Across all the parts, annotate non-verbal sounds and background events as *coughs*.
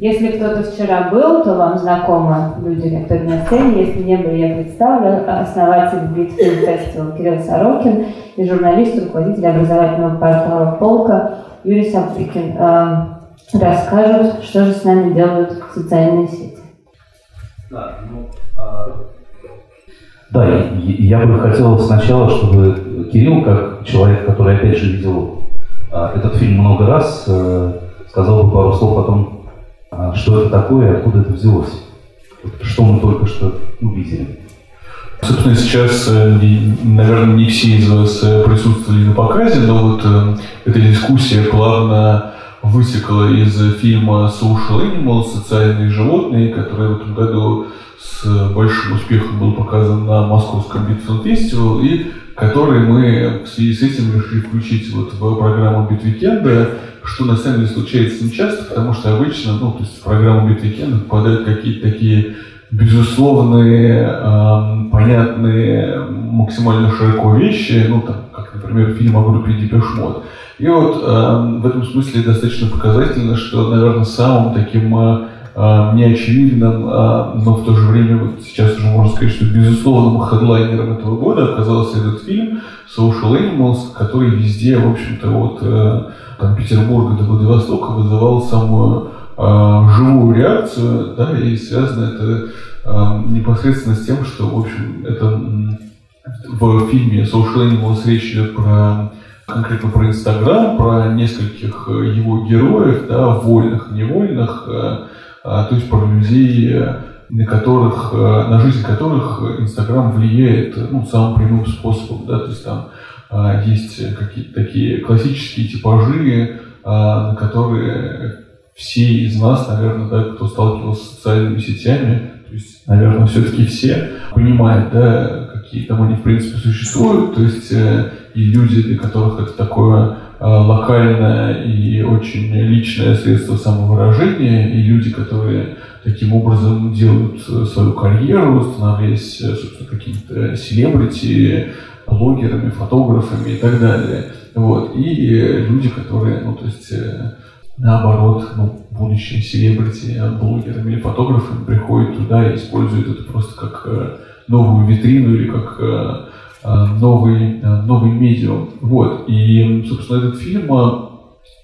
Если кто-то вчера был, то вам знакомы люди, которые на сцене. Если не был, я представлю основатель Битфильм Фестивал Кирилл Сорокин и журналист, руководитель образовательного портала «Полка» Юрий Саприкин. Расскажут, что же с нами делают социальные сети. Да, ну, а... да я бы хотел сначала, чтобы Кирилл, как человек, который опять же видел а, этот фильм много раз, э, сказал бы пару слов о том, а, что это такое и откуда это взялось. Что мы только что увидели. Собственно, сейчас, э, наверное, не все из вас э, присутствовали на показе, но вот эта дискуссия плавно высекла из фильма Social Animals «Социальные животные», который в этом году с большим успехом был показан на Московском Битфилм Фестивал, и который мы в связи с этим решили включить вот в программу Beat Weekend а, что на самом деле случается нечасто, потому что обычно, ну, то есть в программу Beat Weekend а попадают какие-то такие безусловные, э, понятные, максимально широко вещи, ну, там, как, например, фильм о группе Depeche Mode. И вот э, в этом смысле достаточно показательно, что, наверное, самым таким э, неочевидным, а, но в то же время вот сейчас уже можно сказать, что безусловным хедлайнером этого года оказался этот фильм Social Animals, который везде, в общем-то, от э, там, Петербурга до Владивостока вызывал самую э, живую реакцию, да, и связано это непосредственно с тем, что, в общем, это в фильме Social Animals речь идет про конкретно про Инстаграм, про нескольких его героев, да, вольных, невольных, а, то есть про людей, на которых, э, на жизнь которых Инстаграм влияет ну, самым прямым способом, да, то есть там а, есть какие-то такие классические типажи, а, на которые все из нас, наверное, да, кто сталкивался с социальными сетями, то есть, наверное, все-таки все понимают, да, какие там они в принципе существуют, то есть э, и люди, для которых это такое Э, локальное и очень личное средство самовыражения, и люди, которые таким образом делают свою карьеру, становясь, собственно, какими-то селебрити, блогерами, фотографами и так далее. Вот. И люди, которые, ну, то есть, э, наоборот, ну, будущие селебрити, блогерами или фотографами приходят туда и используют это просто как э, новую витрину или как Э, новый, э, новый медиум. Вот. И, собственно, этот фильм, э,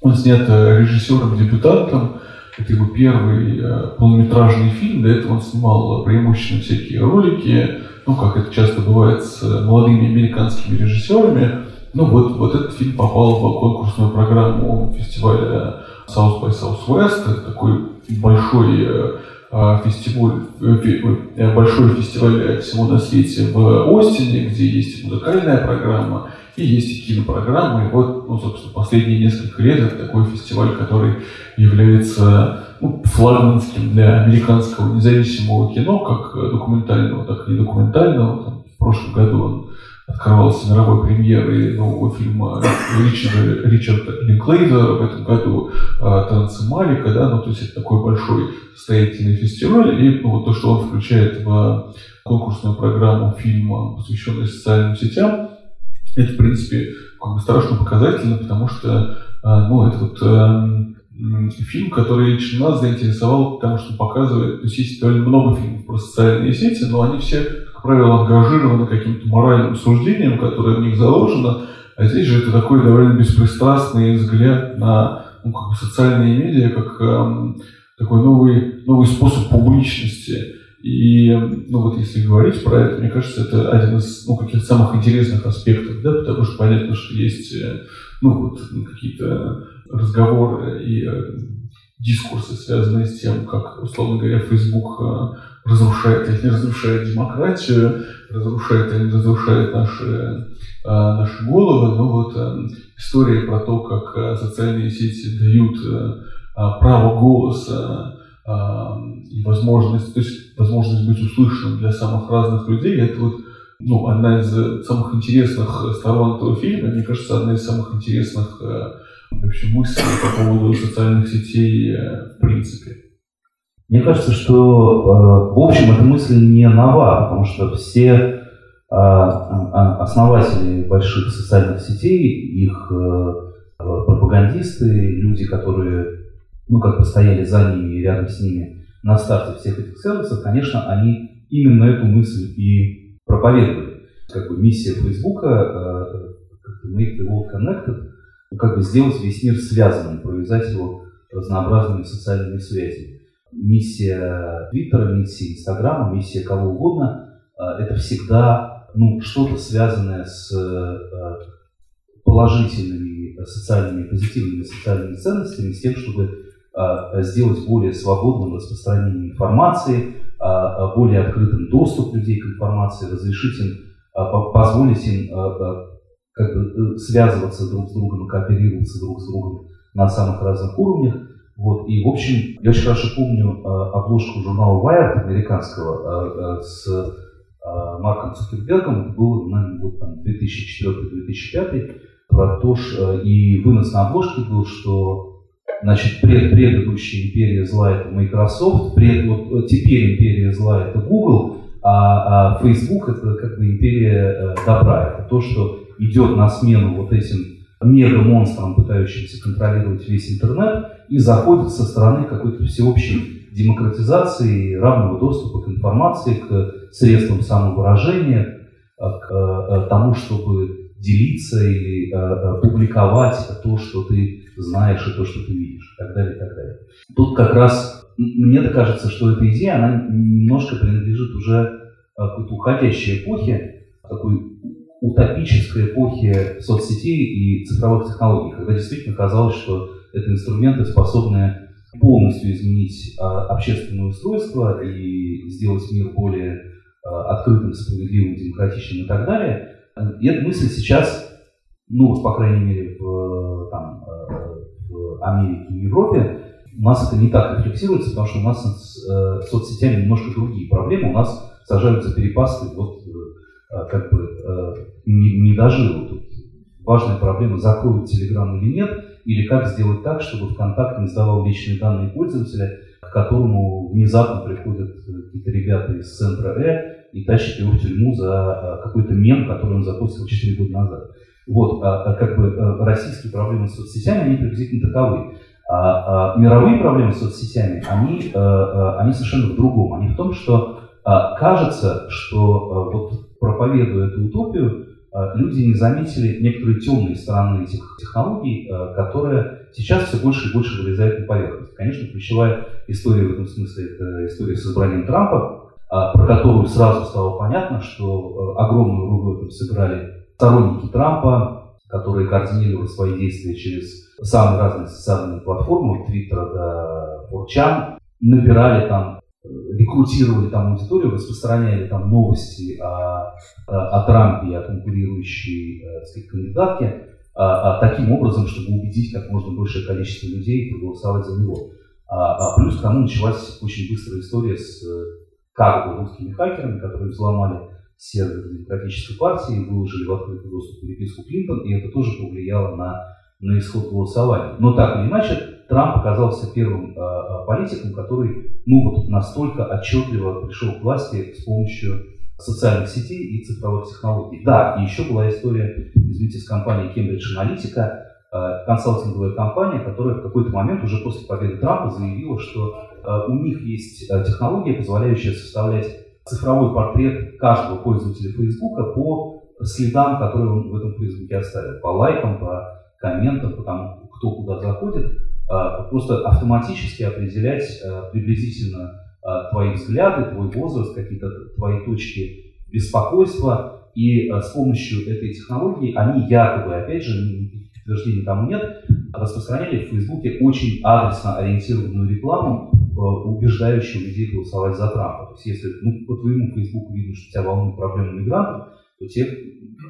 он снят режиссером-дебютантом. Это его первый полнометражный фильм. До этого он снимал преимущественно всякие ролики, ну, как это часто бывает с молодыми американскими режиссерами. Ну, вот, вот этот фильм попал в конкурсную программу фестиваля South by Southwest. Это такой большой фестиваль, э, э, большой фестиваль всего на свете в Остине, где есть музыкальная программа и есть и кинопрограмма. И вот, ну, собственно, последние несколько лет это такой фестиваль, который является ну, флагманским для американского независимого кино, как документального, так и недокументального. Там, в прошлом году он открывался мировой премьерой нового фильма Ричарда, Ричарда Линклейзера в этом году «Танцы Малика», да, ну, то есть это такой большой состоятельный фестиваль, и ну, вот то, что он включает в конкурсную программу фильма, посвященную социальным сетям, это, в принципе, как бы страшно показательно, потому что, а, ну, это вот э, фильм, который лично нас заинтересовал, потому что показывает, то есть есть довольно много фильмов про социальные сети, но они все правило, ангажированы каким-то моральным суждением, которое в них заложено, а здесь же это такой довольно беспристрастный взгляд на ну, как бы социальные медиа, как эм, такой новый, новый способ публичности. И ну, вот если говорить про это, мне кажется, это один из ну, каких-то самых интересных аспектов, да, потому что понятно, что есть э, ну, вот, какие-то разговоры и э, дискурсы, связанные с тем, как, условно говоря, Facebook э, разрушает или не разрушает демократию, разрушает или не разрушает наши, а, наши головы. Но вот а, история про то, как а, социальные сети дают право голоса и возможность, то есть возможность быть услышанным для самых разных людей, это вот ну, одна из самых интересных сторон этого фильма, мне кажется, одна из самых интересных вообще мыслей по поводу социальных сетей в принципе. Мне кажется, что э, в общем эта мысль не нова, потому что все э, основатели больших социальных сетей, их э, пропагандисты, люди, которые ну, как бы стояли за ними и рядом с ними на старте всех этих сервисов, конечно, они именно эту мысль и проповедовали. Как бы миссия Фейсбука, make the world connected, как бы сделать весь мир связанным, провязать его разнообразными социальными связями. Миссия Твиттера, миссия Инстаграма, миссия кого угодно э, – это всегда ну, что-то связанное с э, положительными социальными, позитивными социальными ценностями, с тем, чтобы а, сделать более свободным распространение информации, а, а, более открытым доступ людей к информации, разрешить им, позволить им как бы э, связываться друг с другом, кооперироваться друг с другом на самых разных уровнях. Вот. И, в общем, я очень хорошо помню обложку журнала Wired американского с Марком Цукербергом. Это было, наверное, год там, 2004-2005. Про то, что, и вынос на обложке был, что Значит, пред, предыдущая империя зла это Microsoft, пред, вот, э, теперь империя зла это Google, а, а Facebook это как бы империя э, добра. Это то, что идет на смену вот этим мега-монстрам, пытающимся контролировать весь интернет, и заходит со стороны какой-то всеобщей демократизации, равного доступа к информации, к средствам самовыражения, к э, тому, чтобы делиться или публиковать то, что ты знаешь и то, что ты видишь, и так далее, и так далее. Тут как раз мне кажется, что эта идея, она немножко принадлежит уже какой-то уходящей эпохе, такой утопической эпохе соцсетей и цифровых технологий, когда действительно казалось, что это инструменты, способные полностью изменить а, общественное устройство и сделать мир более а, открытым, справедливым, демократичным и так далее. И эта мысль сейчас, ну, по крайней мере, в, там, Америке и Европе, у нас это не так рефлексируется, потому что у нас с э, соцсетями немножко другие проблемы. У нас сажаются перепасты, вот как бы э, не, не дожил. Тут важная проблема, закроют Телеграм или нет, или как сделать так, чтобы ВКонтакт не сдавал личные данные пользователя, к которому внезапно приходят какие-то ребята из центра Э и тащат его в тюрьму за э, какой-то мем, который он запустил 4 года назад. Вот, а, а, как бы российские проблемы с соцсетями, они приблизительно таковы. А, а мировые проблемы с соцсетями, они, а, они совершенно в другом. Они в том, что а, кажется, что а, вот проповедуя эту утопию, а, люди не заметили некоторые темные стороны этих технологий, а, которые сейчас все больше и больше вылезают на поверхность. Конечно, ключевая история в этом смысле – это история с избранием Трампа, а, про которую сразу стало понятно, что а, огромную роль в этом сыграли сторонники Трампа, которые координировали свои действия через самые разные социальные платформы, от Твиттера до Форчан, набирали там, рекрутировали там аудиторию, распространяли там новости о, о, о Трампе и о конкурирующей э, сказать, кандидатке, а, а, таким образом, чтобы убедить как можно большее количество людей проголосовать за него. А, плюс к тому началась очень быстрая история с как бы русскими хакерами, которые взломали сервер демократической партии, выложили в открытый доступ переписку Клинтон, и это тоже повлияло на, на исход голосования. Но так или иначе, Трамп оказался первым э, политиком, который ну, вот настолько отчетливо пришел к власти с помощью социальных сетей и цифровых технологий. Да, и еще была история, извините, с компанией Cambridge Analytica, э, консалтинговая компания, которая в какой-то момент уже после победы Трампа заявила, что у них есть технология, позволяющая составлять цифровой портрет каждого пользователя Фейсбука по следам, которые он в этом Фейсбуке оставил, по лайкам, по комментам, по тому, кто куда заходит, а, просто автоматически определять а, приблизительно а, твои взгляды, твой возраст, какие-то твои точки беспокойства. И с помощью этой технологии они якобы, опять же, подтверждений тому нет, распространяли в Фейсбуке очень адресно ориентированную рекламу, Э, убеждающую людей голосовать за Трампа. То есть если ну, по твоему Фейсбуку видно, что тебя волнует проблема мигрантов, то тебе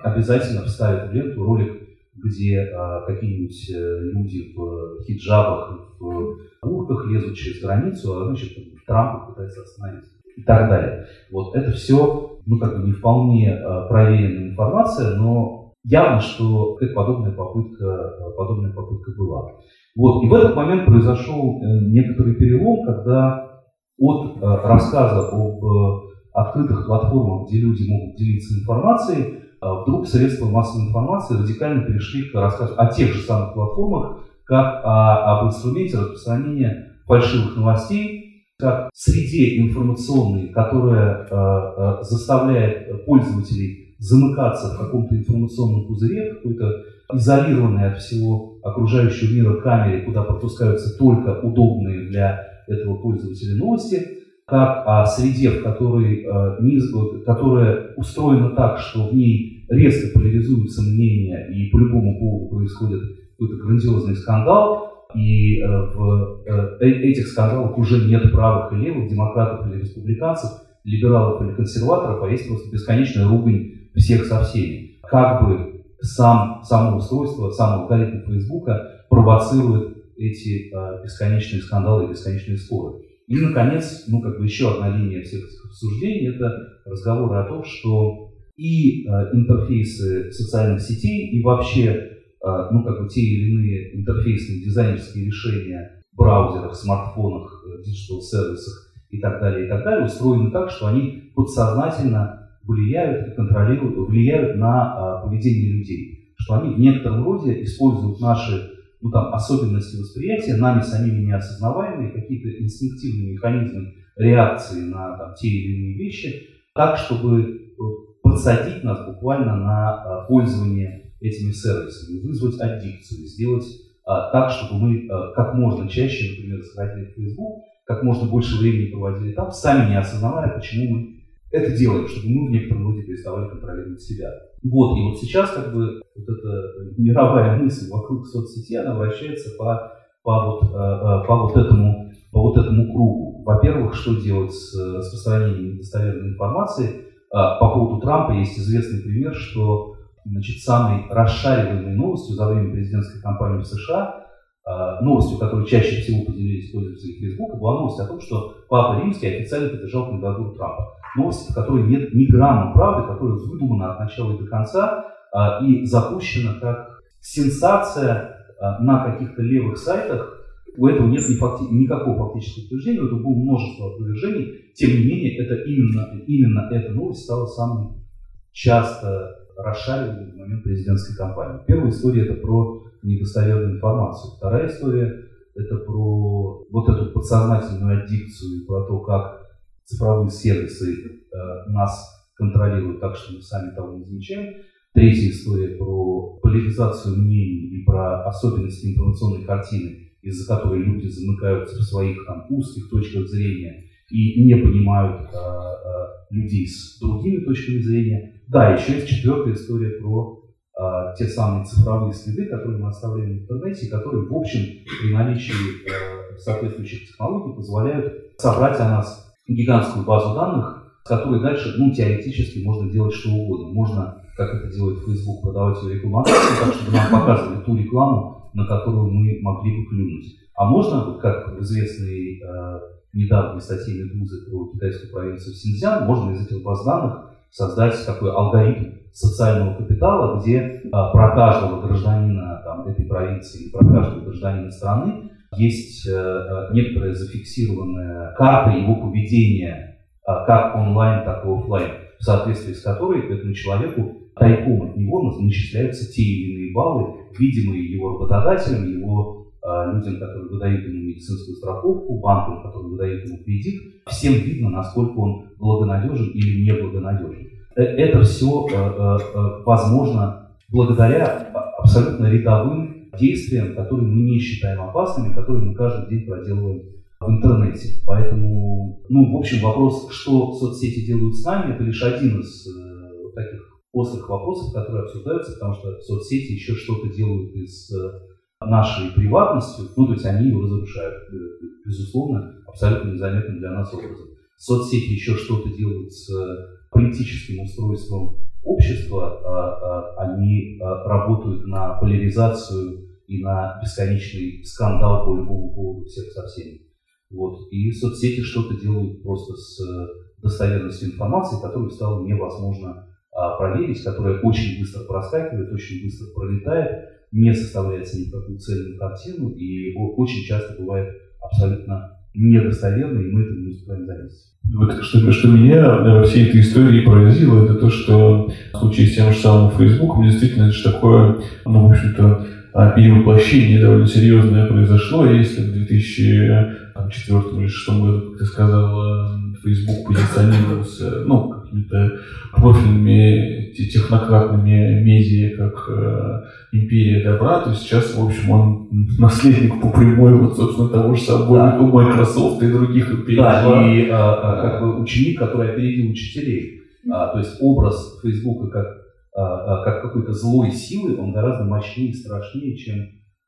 обязательно вставят в ленту ролик, где а, какие-нибудь э, люди в хиджабах, в куртках лезут через границу, а значит Трампа пытается остановить и так далее. Вот это все, ну как бы не вполне а, проверенная информация, но явно, что подобная попытка, подобная попытка была. Вот. И в этот момент произошел э, некоторый перелом, когда от э, рассказа об э, открытых платформах, где люди могут делиться информацией, вдруг средства массовой информации радикально перешли к рассказу о тех же самых платформах, как о, об инструменте распространения фальшивых новостей, как среде информационной, которая э, заставляет пользователей замыкаться в каком-то информационном пузыре, какой-то изолированной от всего окружающего мира камере, куда пропускаются только удобные для этого пользователя новости, как о среде, в которой, э, которая устроена так, что в ней резко поляризуются мнения и по любому поводу происходит какой-то грандиозный скандал, и э, в э, э, этих скандалах уже нет правых и левых, демократов или республиканцев, либералов или консерваторов, а есть просто бесконечная ругань всех со всеми. Как бы сам, само устройство, сам алгоритм Фейсбука провоцирует эти э, бесконечные скандалы и бесконечные споры. И, наконец, ну, как бы еще одна линия всех этих обсуждений – это разговоры о том, что и э, интерфейсы социальных сетей, и вообще а, ну, как бы те или иные интерфейсные дизайнерские решения в браузерах, смартфонах, э, диджитал-сервисах и так далее, и так далее, устроены так, что они подсознательно влияют и контролируют, влияют на а, поведение людей. Что они в некотором роде используют наши ну, там, особенности восприятия, нами самими неосознаваемые, какие-то инстинктивные механизмы реакции на там, те или иные вещи, так, чтобы э, подсадить нас буквально на а, пользование этими сервисами, вызвать аддикцию, сделать а, так, чтобы мы как можно чаще, например, заходили в Facebook, как можно больше времени проводили там, сами не осознавая, почему мы это делаем, чтобы мы в некотором роде переставали контролировать себя. Вот, и вот сейчас как бы вот эта мировая мысль вокруг соцсети, она вращается по, по, вот, а, а, по, вот этому, по вот этому кругу. Во-первых, что делать с распространением недостоверной информации? А, по поводу Трампа есть известный пример, что значит, самой расшариваемой новостью за время президентской кампании в США, а, новостью, которой чаще всего поделились пользователи Facebook, была новость о том, что Папа Римский официально поддержал кандидатуру Трампа. Новость, в которой нет ни грамма правды, которая выдумана от начала и до конца а, и запущена как сенсация а, на каких-то левых сайтах. У этого нет ни факти- никакого фактического утверждения, у этого было множество опровержений. Тем не менее, это именно, именно эта новость стала самой часто расшаривали в момент президентской кампании. Первая история это про недостоверную информацию. Вторая история это про вот эту подсознательную аддикцию и про то, как цифровые сервисы э, нас контролируют так, что мы сами того не замечаем. Третья история про поляризацию мнений и про особенности информационной картины, из-за которой люди замыкаются в своих там, узких точках зрения и не понимают э, э, людей с другими точками зрения. Да, еще есть четвертая история про а, те самые цифровые следы, которые мы оставляем в интернете, которые, в общем, при наличии а, соответствующих технологий позволяют собрать о нас гигантскую базу данных, с которой дальше, ну, теоретически можно делать что угодно. Можно, как это делает Facebook, продавать ее рекламодателям, так, чтобы нам *coughs* показывали ту рекламу, на которую мы могли бы клюнуть. А можно, как в известной э, недавней статье Медузы про китайскую провинцию Синьцзян, можно из этих баз данных создать такой алгоритм социального капитала, где а, про каждого гражданина там, этой провинции, про каждого гражданина страны есть а, некоторая зафиксированная карта его поведения, а, как онлайн, так и офлайн, в соответствии с которой этому человеку тайком от него начисляются те или иные баллы, видимые его работодателем, его людям, которые выдают ему медицинскую страховку, банкам, которые выдают ему кредит, всем видно, насколько он благонадежен или неблагонадежен. Э, это все э, э, возможно благодаря абсолютно рядовым действиям, которые мы не считаем опасными, которые мы каждый день проделываем в интернете. Поэтому, ну, в общем, вопрос, что соцсети делают с нами, это лишь один из э, таких острых вопросов, которые обсуждаются, потому что соцсети еще что-то делают из нашей приватностью, ну, то есть они его разрушают, э, безусловно, абсолютно незаметным для нас образом. Соцсети еще что-то делают с политическим устройством общества, а, а, они а, работают на поляризацию и на бесконечный скандал по любому поводу всех со всеми. Вот. И соцсети что-то делают просто с достоверностью информации, которую стало невозможно проверить, которая очень быстро проскакивает, очень быстро пролетает, не составляет себе никакую цельную картину и очень часто бывает абсолютно недостоверной, и мы это не успеваем заметить. Вот что, что меня во всей этой истории поразило, это то, что в случае с тем же самым Фейсбуком действительно это же такое, ну, в общем-то, а, перевоплощение довольно серьезное произошло. Если в 2004 или 2006 году, как ты сказал, Facebook позиционировался ну, какими-то профильными технократными медиа, как э, империя добра, то сейчас, в общем, он *laughs* наследник по прямой, вот, собственно, того же самого да. Microsoft и других империй. Да, и а, как бы ученик, который опередил учителей. А, то есть образ Facebook как, как какой-то злой силы, он гораздо мощнее и страшнее, чем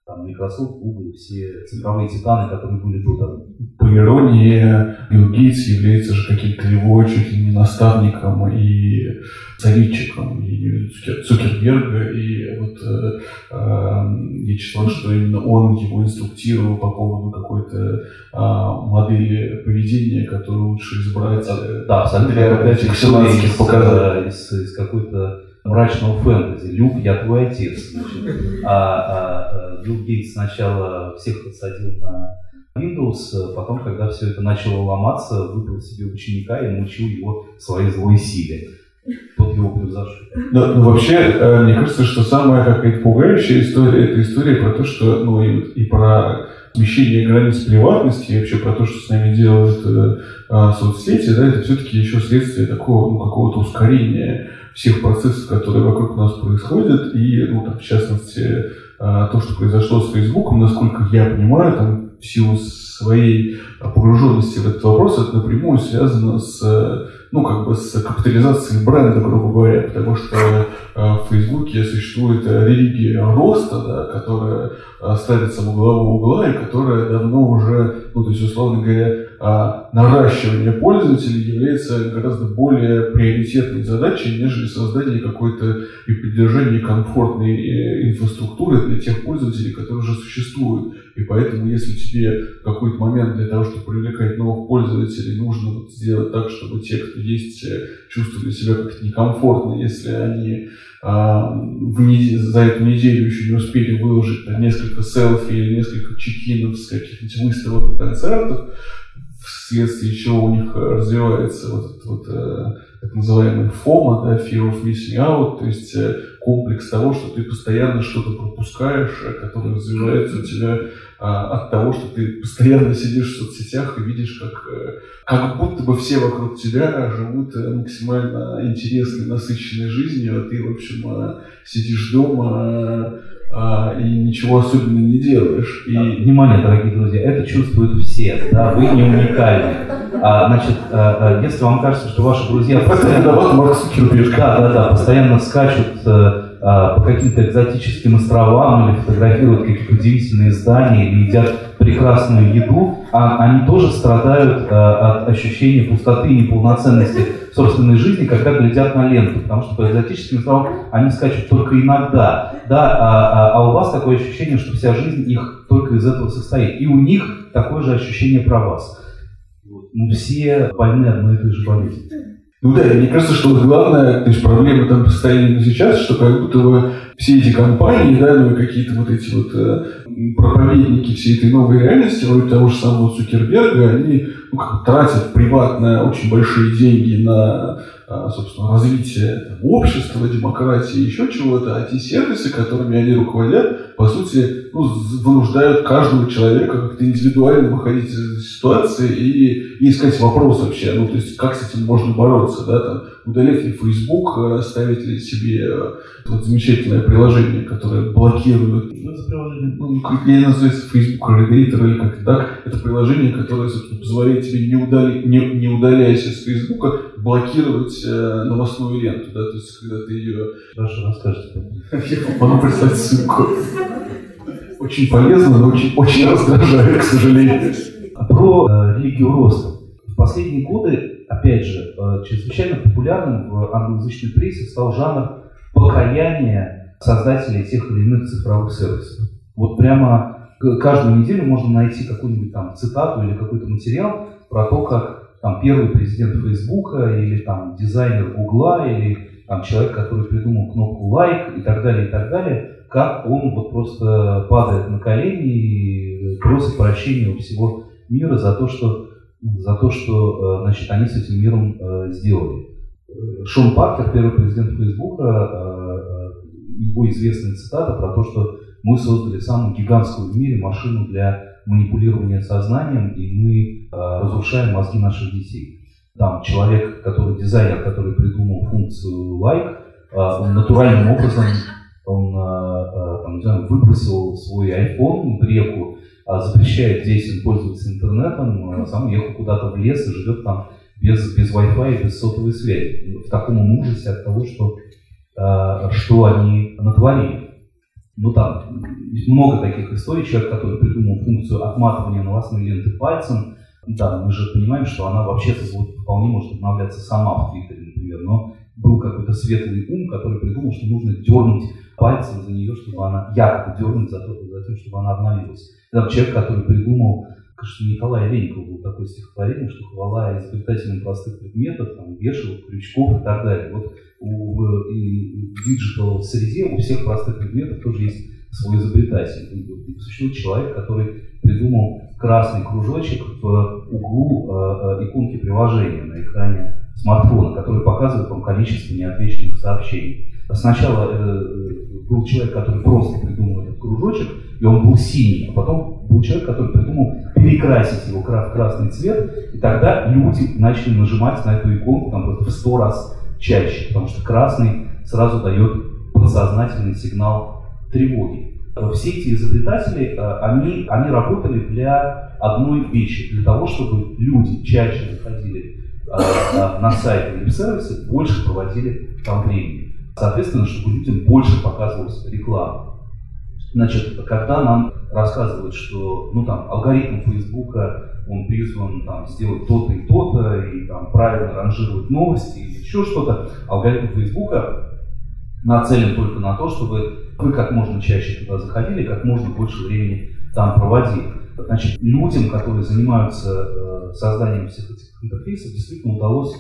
там Microsoft, Google, все цифровые титаны, которые были до того. По иронии, Билл Гейтс является же каким-то его чуть ли не наставником и советчиком и Цукерберга, и вот э, э, я читал, что именно он его инструктировал по поводу какой-то э, модели поведения, которую лучше избрать. Да, абсолютно. Для этих из, из, из какой-то мрачного фэнтези. Люк, я твой отец. Значит. А, а, Билл Гейтс сначала всех подсадил на Windows, потом, когда все это начало ломаться, выбрал себе ученика и научил его своей злой силе. Тот его превзошел. Но, но вообще, э, мне кажется, что самая какая-то пугающая история, это история про то, что, ну, и, и про смещение границ приватности, и вообще про то, что с нами делают э, э, соцсети, да, это все-таки еще следствие такого, ну, какого-то ускорения всех процессов, которые вокруг нас происходят, и, ну, там, в частности, а, то, что произошло с Фейсбуком, насколько я понимаю, там, в силу своей погруженности в этот вопрос, это напрямую связано с, ну, как бы с капитализацией бренда, грубо говоря, потому что а, в Фейсбуке существует религия роста, да, которая ставится во главу угла и которая давно уже, ну, то есть, условно говоря, наращивание пользователей является гораздо более приоритетной задачей, нежели создание какой-то и поддержание комфортной э, инфраструктуры для тех пользователей, которые уже существуют. И поэтому, если тебе в какой-то момент для того, чтобы привлекать новых пользователей, нужно вот сделать так, чтобы те, кто есть, э, чувствовали себя как-то некомфортно, если они а, в неделю, за эту неделю еще не успели выложить там, несколько селфи или несколько чекинов с каких-нибудь выставок и концертов, вследствие чего у них э, развивается вот этот вот э, так называемый FOMO, да, Fear of Missing Out, то есть э, комплекс того, что ты постоянно что-то пропускаешь, которое развивается у тебя от того, что ты постоянно сидишь в соцсетях и видишь, как, как будто бы все вокруг тебя живут максимально интересной, насыщенной жизнью, а ты, в общем, сидишь дома, а, и ничего особенного не делаешь. И... Внимание, дорогие друзья, это чувствуют все, да, вы не уникальны. А, значит, а, а, если вам кажется, что ваши друзья постоянно... Да, да, да, постоянно скачут а, по каким-то экзотическим островам или фотографируют какие-то удивительные здания или едят прекрасную еду, а они тоже страдают а, от ощущения пустоты и неполноценности собственной жизни, когда глядят на ленту, потому что по экзотическим островам они скачут только иногда, да, а, а, а у вас такое ощущение, что вся жизнь их только из этого состоит, и у них такое же ощущение про вас. Мы все больны одной и той же болезнью. Ну да, мне кажется, что главная то есть проблема там постоянно сейчас, что как будто бы все эти компании, да, ну и какие-то вот эти вот э, проповедники всей этой новой реальности, вроде того же самого Цукерберга, они ну, как тратят приватно очень большие деньги на а, собственно, развитие там, общества, демократии, еще чего-то, а те сервисы, которыми они руководят, по сути, ну, вынуждают каждого человека как-то индивидуально выходить из ситуации и, и искать вопрос вообще, ну, то есть, как с этим можно бороться, да, там, удалять ли Facebook, э, ставить ли себе э, вот замечательное приложение, которое блокирует, ну, это приложение, ну, как я называется, Facebook Redator или как-то так, это приложение, которое, позволяет тебе не, удали, не, не удаляясь из Facebook, блокировать э, новостную ленту, да, то есть, когда ты ее... Хорошо, расскажите. Я *laughs* могу прислать ссылку. Очень полезно, но очень, очень раздражает, к сожалению. Про э, религию роста. В последние годы, опять же, э, чрезвычайно популярным в англоязычной прессе стал жанр покаяния создателей тех или иных цифровых сервисов. Вот прямо каждую неделю можно найти какую-нибудь там цитату или какой-то материал про то, как там первый президент Фейсбука или там дизайнер Гугла или там человек, который придумал кнопку лайк и так далее, и так далее, как он вот просто падает на колени и просит прощения у всего мира за то, что, за то, что э, значит, они с этим миром э, сделали. Шон Паркер, первый президент Фейсбука, э, его известная цитата про то, что мы создали самую гигантскую в мире машину для манипулирования сознанием, и мы э, разрушаем мозги наших детей. Там человек, который дизайнер, который придумал функцию like, э, натуральным образом он э, там, не знаю, выбросил свой iPhone в реку, а запрещает детям пользоваться интернетом, сам уехал куда-то в лес и живет там без, без Wi-Fi и без сотовой связи. В таком ужасе от того, что, что они натворили. Ну там много таких историй. Человек, который придумал функцию отматывания новостной ленты пальцем, да, мы же понимаем, что она вообще-то вот вполне может обновляться сама в Твиттере, например, но был какой-то светлый ум, который придумал, что нужно дернуть пальцем за нее, чтобы она, якобы дернуть за, то, за тем, чтобы она обновилась. Это человек, который придумал, кажется, Николай Леньков был такое стихотворение, что хвала изобретателям простых предметов, там, вешалок, крючков и так далее. Вот у, в, digital среде у всех простых предметов тоже есть свой изобретатель. Существует человек, который придумал красный кружочек в углу э, э, иконки приложения на экране смартфона, который показывает вам количество неотвеченных сообщений. Сначала э, был человек, который просто придумал этот кружочек, и он был синий, а потом был человек, который придумал перекрасить его в красный цвет, и тогда люди начали нажимать на эту иконку там, просто в сто раз чаще, потому что красный сразу дает подсознательный сигнал тревоги. Все эти изобретатели, э, они, они работали для одной вещи, для того, чтобы люди чаще заходили э, на сайты веб-сервисы, больше проводили там времени. Соответственно, чтобы людям больше показывалась реклама. Значит, когда нам рассказывают, что ну, там, алгоритм Фейсбука он призван там, сделать то-то и то-то, и там, правильно ранжировать новости или еще что-то, алгоритм Фейсбука нацелен только на то, чтобы вы как можно чаще туда заходили, как можно больше времени там проводили. Значит, людям, которые занимаются э, созданием всех этих интерфейсов, действительно удалось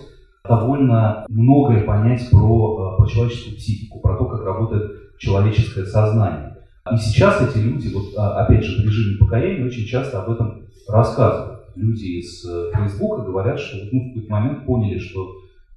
довольно многое понять про, э, про человеческую психику, про то, как работает человеческое сознание. И сейчас эти люди, вот а, опять же в режиме покаяния, очень часто об этом рассказывают. Люди из э, Фейсбука говорят, что мы в какой-то момент поняли, что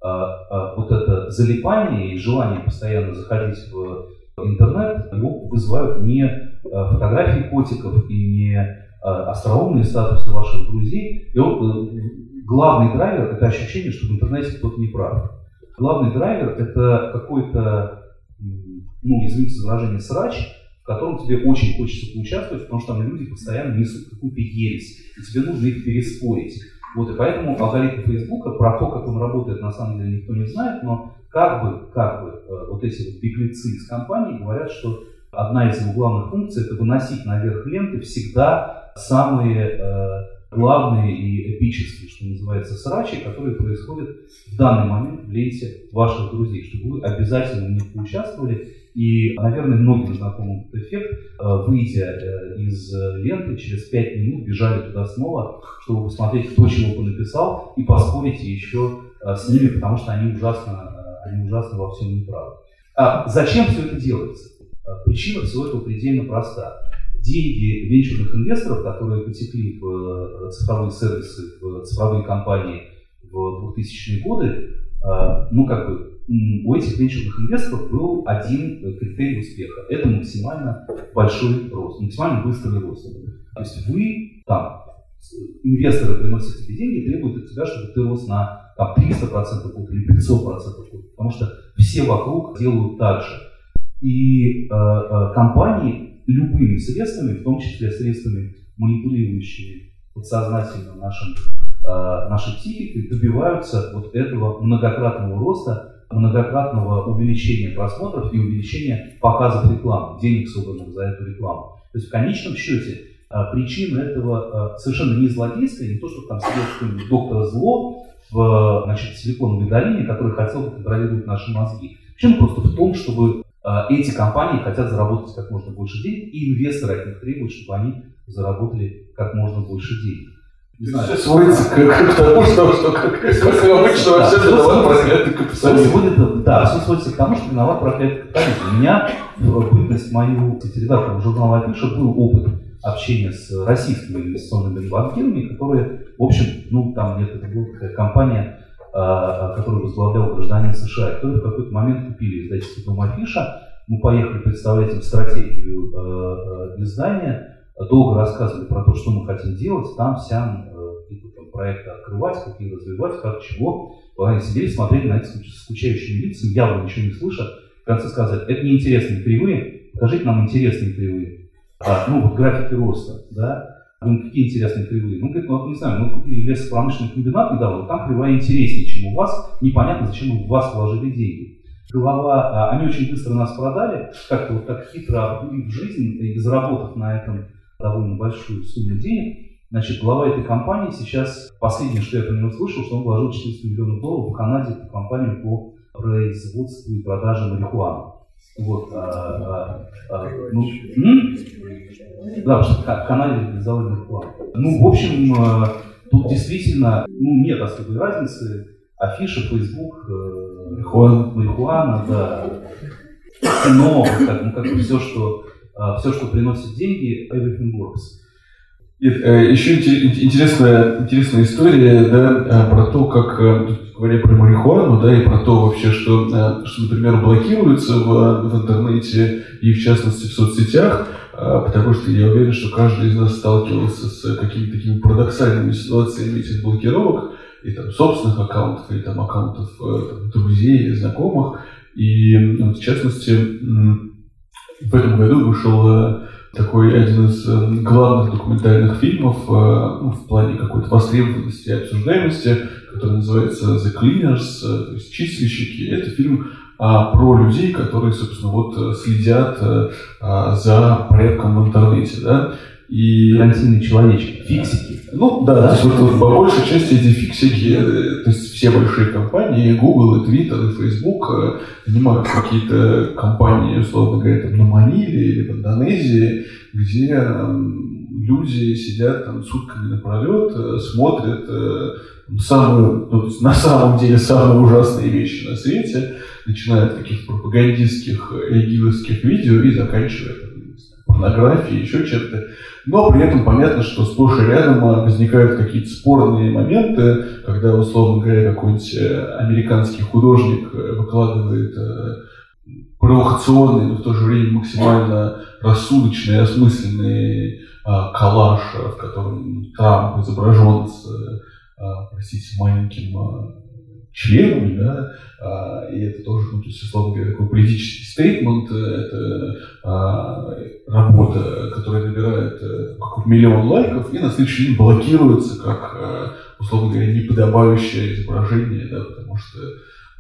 а, а, вот это залипание и желание постоянно заходить в интернет, его вызывают не а, фотографии котиков и не остроумные статусы ваших друзей. И он, э, главный драйвер – это ощущение, что в интернете кто-то не прав. Главный драйвер – это какой-то, ну, извините за выражение, срач, в котором тебе очень хочется поучаствовать, потому что там люди постоянно несут какую-то ересь, и тебе нужно их переспорить. Вот, и поэтому алгоритм Фейсбука, про то, как он работает, на самом деле никто не знает, но как бы, как бы э, вот эти вот беглецы из компании говорят, что одна из его главных функций – это выносить наверх ленты всегда самые э, главные и эпические, что называется, срачи, которые происходят в данный момент в ленте ваших друзей, чтобы вы обязательно в них поучаствовали. И, наверное, многим знаком этот эффект, э, выйдя э, из ленты, через 5 минут бежали туда снова, чтобы посмотреть, кто чего написал, и поспорить еще с ними, потому что они ужасно, они ужасно во всем неправы. А зачем все это делается? Причина всего этого предельно проста. Деньги венчурных инвесторов, которые потекли в цифровые сервисы, в цифровые компании в 2000-е годы, ну, как бы у этих венчурных инвесторов был один э, критерий успеха. Это максимально большой рост, максимально быстрый рост. То есть вы, там, инвесторы приносят тебе деньги требуют от тебя, чтобы ты рос на там, 300% в год или 500% в год, потому что все вокруг делают так же. И э, э, компании любыми средствами, в том числе средствами, манипулирующими подсознательно нашим, э, нашей психикой, добиваются вот этого многократного роста многократного увеличения просмотров и увеличения показов рекламы, денег, собранных за эту рекламу. То есть в конечном счете причина этого а, совершенно не злодейская, не то, что там сидел какой-нибудь доктор зло в значит, Силиконовой долине, который хотел контролировать наши мозги. Причина просто в том, чтобы а, эти компании хотят заработать как можно больше денег, и инвесторы от них требуют, чтобы они заработали как можно больше денег. Все сводится к, к, тому, что, что как, как обычно во всем виноват проклятый капитализм. Да, все сводится к тому, что виноват проклятый капитализм. У меня в бытность мою редактором журнала Афиша был опыт общения с российскими инвестиционными банкирами, которые, в общем, ну там это была такая компания, а, которую возглавлял гражданин США, которые в какой-то момент купили издательство дом Афиша, мы поехали представлять им стратегию э, издания, долго рассказывали про то, что мы хотим делать, там, сям, проекты открывать, какие развивать, как чего. Они сидели, смотрели на это с скучающими лицами, явно ничего не слыша. В конце сказали, это неинтересные кривые, покажите нам интересные кривые. А, ну, вот графики роста, да, ну, какие интересные кривые. Ну, говорит, ну, не знаю, мы купили лесопромышленный комбинат недавно, там кривая интереснее, чем у вас. Непонятно, зачем мы в вас вложили деньги. Голова, а, они очень быстро нас продали, как-то вот так хитро обдурив жизнь и заработав на этом довольно большую сумму денег. Значит, глава этой компании сейчас, последнее, что я про него слышал, что он вложил 400 миллионов долларов в Канаде в компанию по производству и продаже марихуаны. Вот, а, а, а, ну? Да, что в канале реализовали рекламу. Ну, в общем, э, тут действительно ну, нет особой разницы. Афиша, Facebook, э, марихуана, марихуана да. Но как, ну, как бы все, что, э, все, что приносит деньги, everything works. Еще интересная, интересная история да, про то, как, говоря про марихуану, да, и про то вообще, что, что например, блокируется в, в интернете и в частности в соцсетях, потому что я уверен, что каждый из нас сталкивался с какими-то такими парадоксальными ситуациями этих блокировок, и там собственных аккаунтов, и там аккаунтов э, там, друзей знакомых. И в частности, в этом году вышел э, такой один из э, главных документальных фильмов ну, в плане какой-то востребованности и обсуждаемости, который называется The Cleaners, то есть чистильщики. Это фильм а, про людей, которые, собственно, вот э, следят а, за порядком в интернете, да, и... Карантинные человечки, фиксики. Ну да, да? то есть вот, вот, по большей части эти фиксики, то есть все большие компании, Google, и Twitter, и Facebook, занимают какие-то компании, условно говоря, там, на Маниле или в Индонезии, где люди сидят там сутками напролет, смотрят самые, ну, на самом деле самые ужасные вещи на свете, начиная от каких-то пропагандистских эгиловских видео и заканчивая порнографией, еще чем-то. Но при этом понятно, что сплошь и рядом а, возникают какие-то спорные моменты, когда, условно говоря, какой-нибудь э, американский художник э, выкладывает э, провокационный, но в то же время максимально рассудочный осмысленный а, коллаж, в котором Трамп изображен с, простите, маленьким членами, да, а, и это тоже, ну, то есть, условно говоря, такой политический стейтмент, э, это а, работа, которая набирает какой-то миллион лайков, и на следующий день блокируется как, э, условно говоря, неподобающее изображение, да, потому что,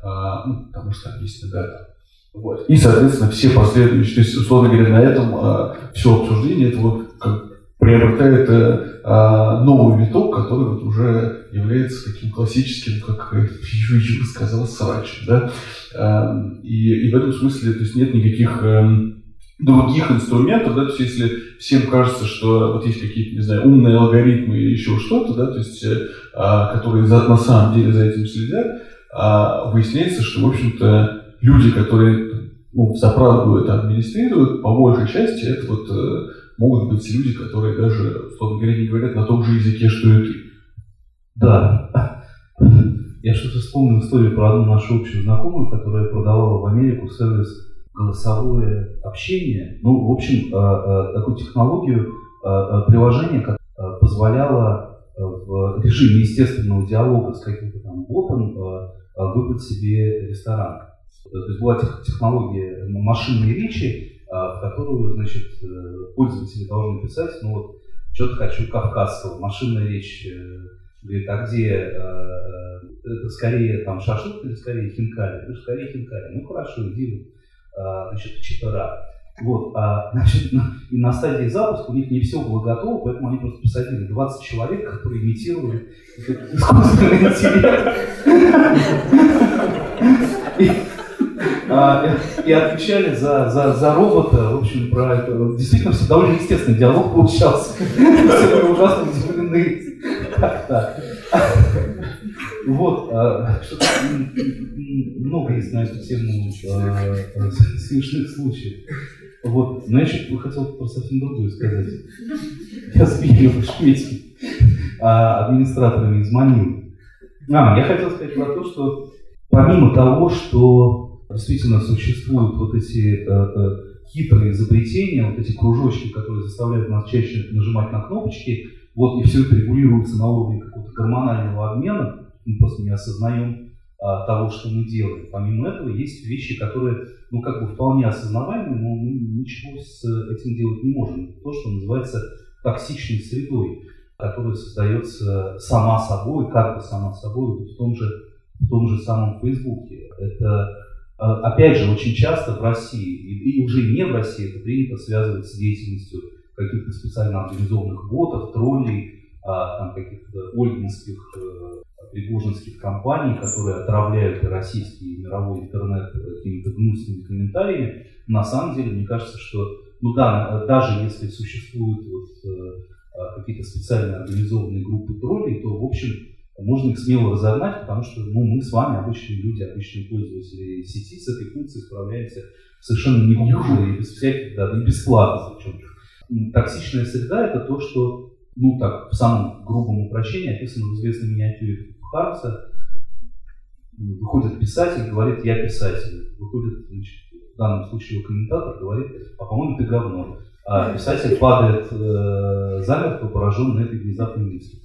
а, ну, потому что там есть дата. Вот. И, соответственно, все последующие, то есть, условно говоря, на этом а, все обсуждение, это вот как приобретает а, новый виток, который вот уже является таким классическим, как *laughs* Юджи сказал, срачем. Да? А, и, и в этом смысле то есть нет никаких эм, других инструментов, да, то есть если всем кажется, что вот есть какие-то, не знаю, умные алгоритмы или еще что-то, да, то есть, э, а, которые за, на самом деле за этим следят, а, выясняется, что, в общем-то, люди, которые ну, заправду это администрируют, по большей части это вот э, могут быть люди, которые даже, условно говоря, не говорят на том же языке, что и ты. Да. Я что-то вспомнил историю про одну нашу общую знакомую, которая продавала в Америку сервис голосовое общение. Ну, в общем, э, э, такую технологию э, приложения, как позволяло в режиме естественного диалога с каким-то там ботом выбрать себе ресторан. То есть была технология машинной речи, в которую, значит, э, пользователи должны писать, ну вот, что-то хочу кавказского, машинная речь, э, говорит, а где, э, это скорее там шашлык или скорее хинкали? Ну, скорее хинкали. Ну, хорошо, иди, значит, в. Вот, а, значит, на, и на стадии запуска у них не все было готово, поэтому они просто посадили 20 человек, которые имитировали искусственный интеллект. А, и отвечали за, за, за робота. В общем, про это действительно все довольно естественный диалог получался. Все были ужасно удивлены. Вот, а, много есть на эту тему а, смешных случаев. Вот, но я еще хотел про совсем другое сказать. Я сбил шведский администраторами из Манилы. А, я хотел сказать про то, что помимо того, что действительно существуют вот эти э, э, хитрые изобретения, вот эти кружочки, которые заставляют нас чаще нажимать на кнопочки, вот, и все это регулируется на уровне какого-то гормонального обмена, мы просто не осознаем а, того, что мы делаем. Помимо этого, есть вещи, которые, ну, как бы вполне осознаваемы, но мы ничего с этим делать не можем. То, что называется токсичной средой, которая создается сама собой, как бы сама собой, в том же, в том же самом Фейсбуке. Это, опять же, очень часто в России, и, уже не в России, это принято связывать с деятельностью каких-то специально организованных ботов, троллей, а, там каких-то ольгинских, э, пригожинских компаний, которые отравляют российский и мировой интернет какими-то гнусными комментариями. На самом деле, мне кажется, что, ну да, даже если существуют вот, э, а, какие-то специально организованные группы троллей, то, в общем, можно их смело разогнать, потому что ну, мы с вами, обычные люди, обычные пользователи сети, с этой функцией справляемся совершенно не хуже и без всяких, да, и бесплатно. Причем. Токсичная среда – это то, что, ну так, в самом грубом упрощении описано в известной миниатюре Хармса. Выходит писатель, говорит, я писатель. Выходит, значит, в данном случае комментатор, говорит, а по-моему, ты говно а писатель падает э, замертво, пораженный этой внезапной мыслью.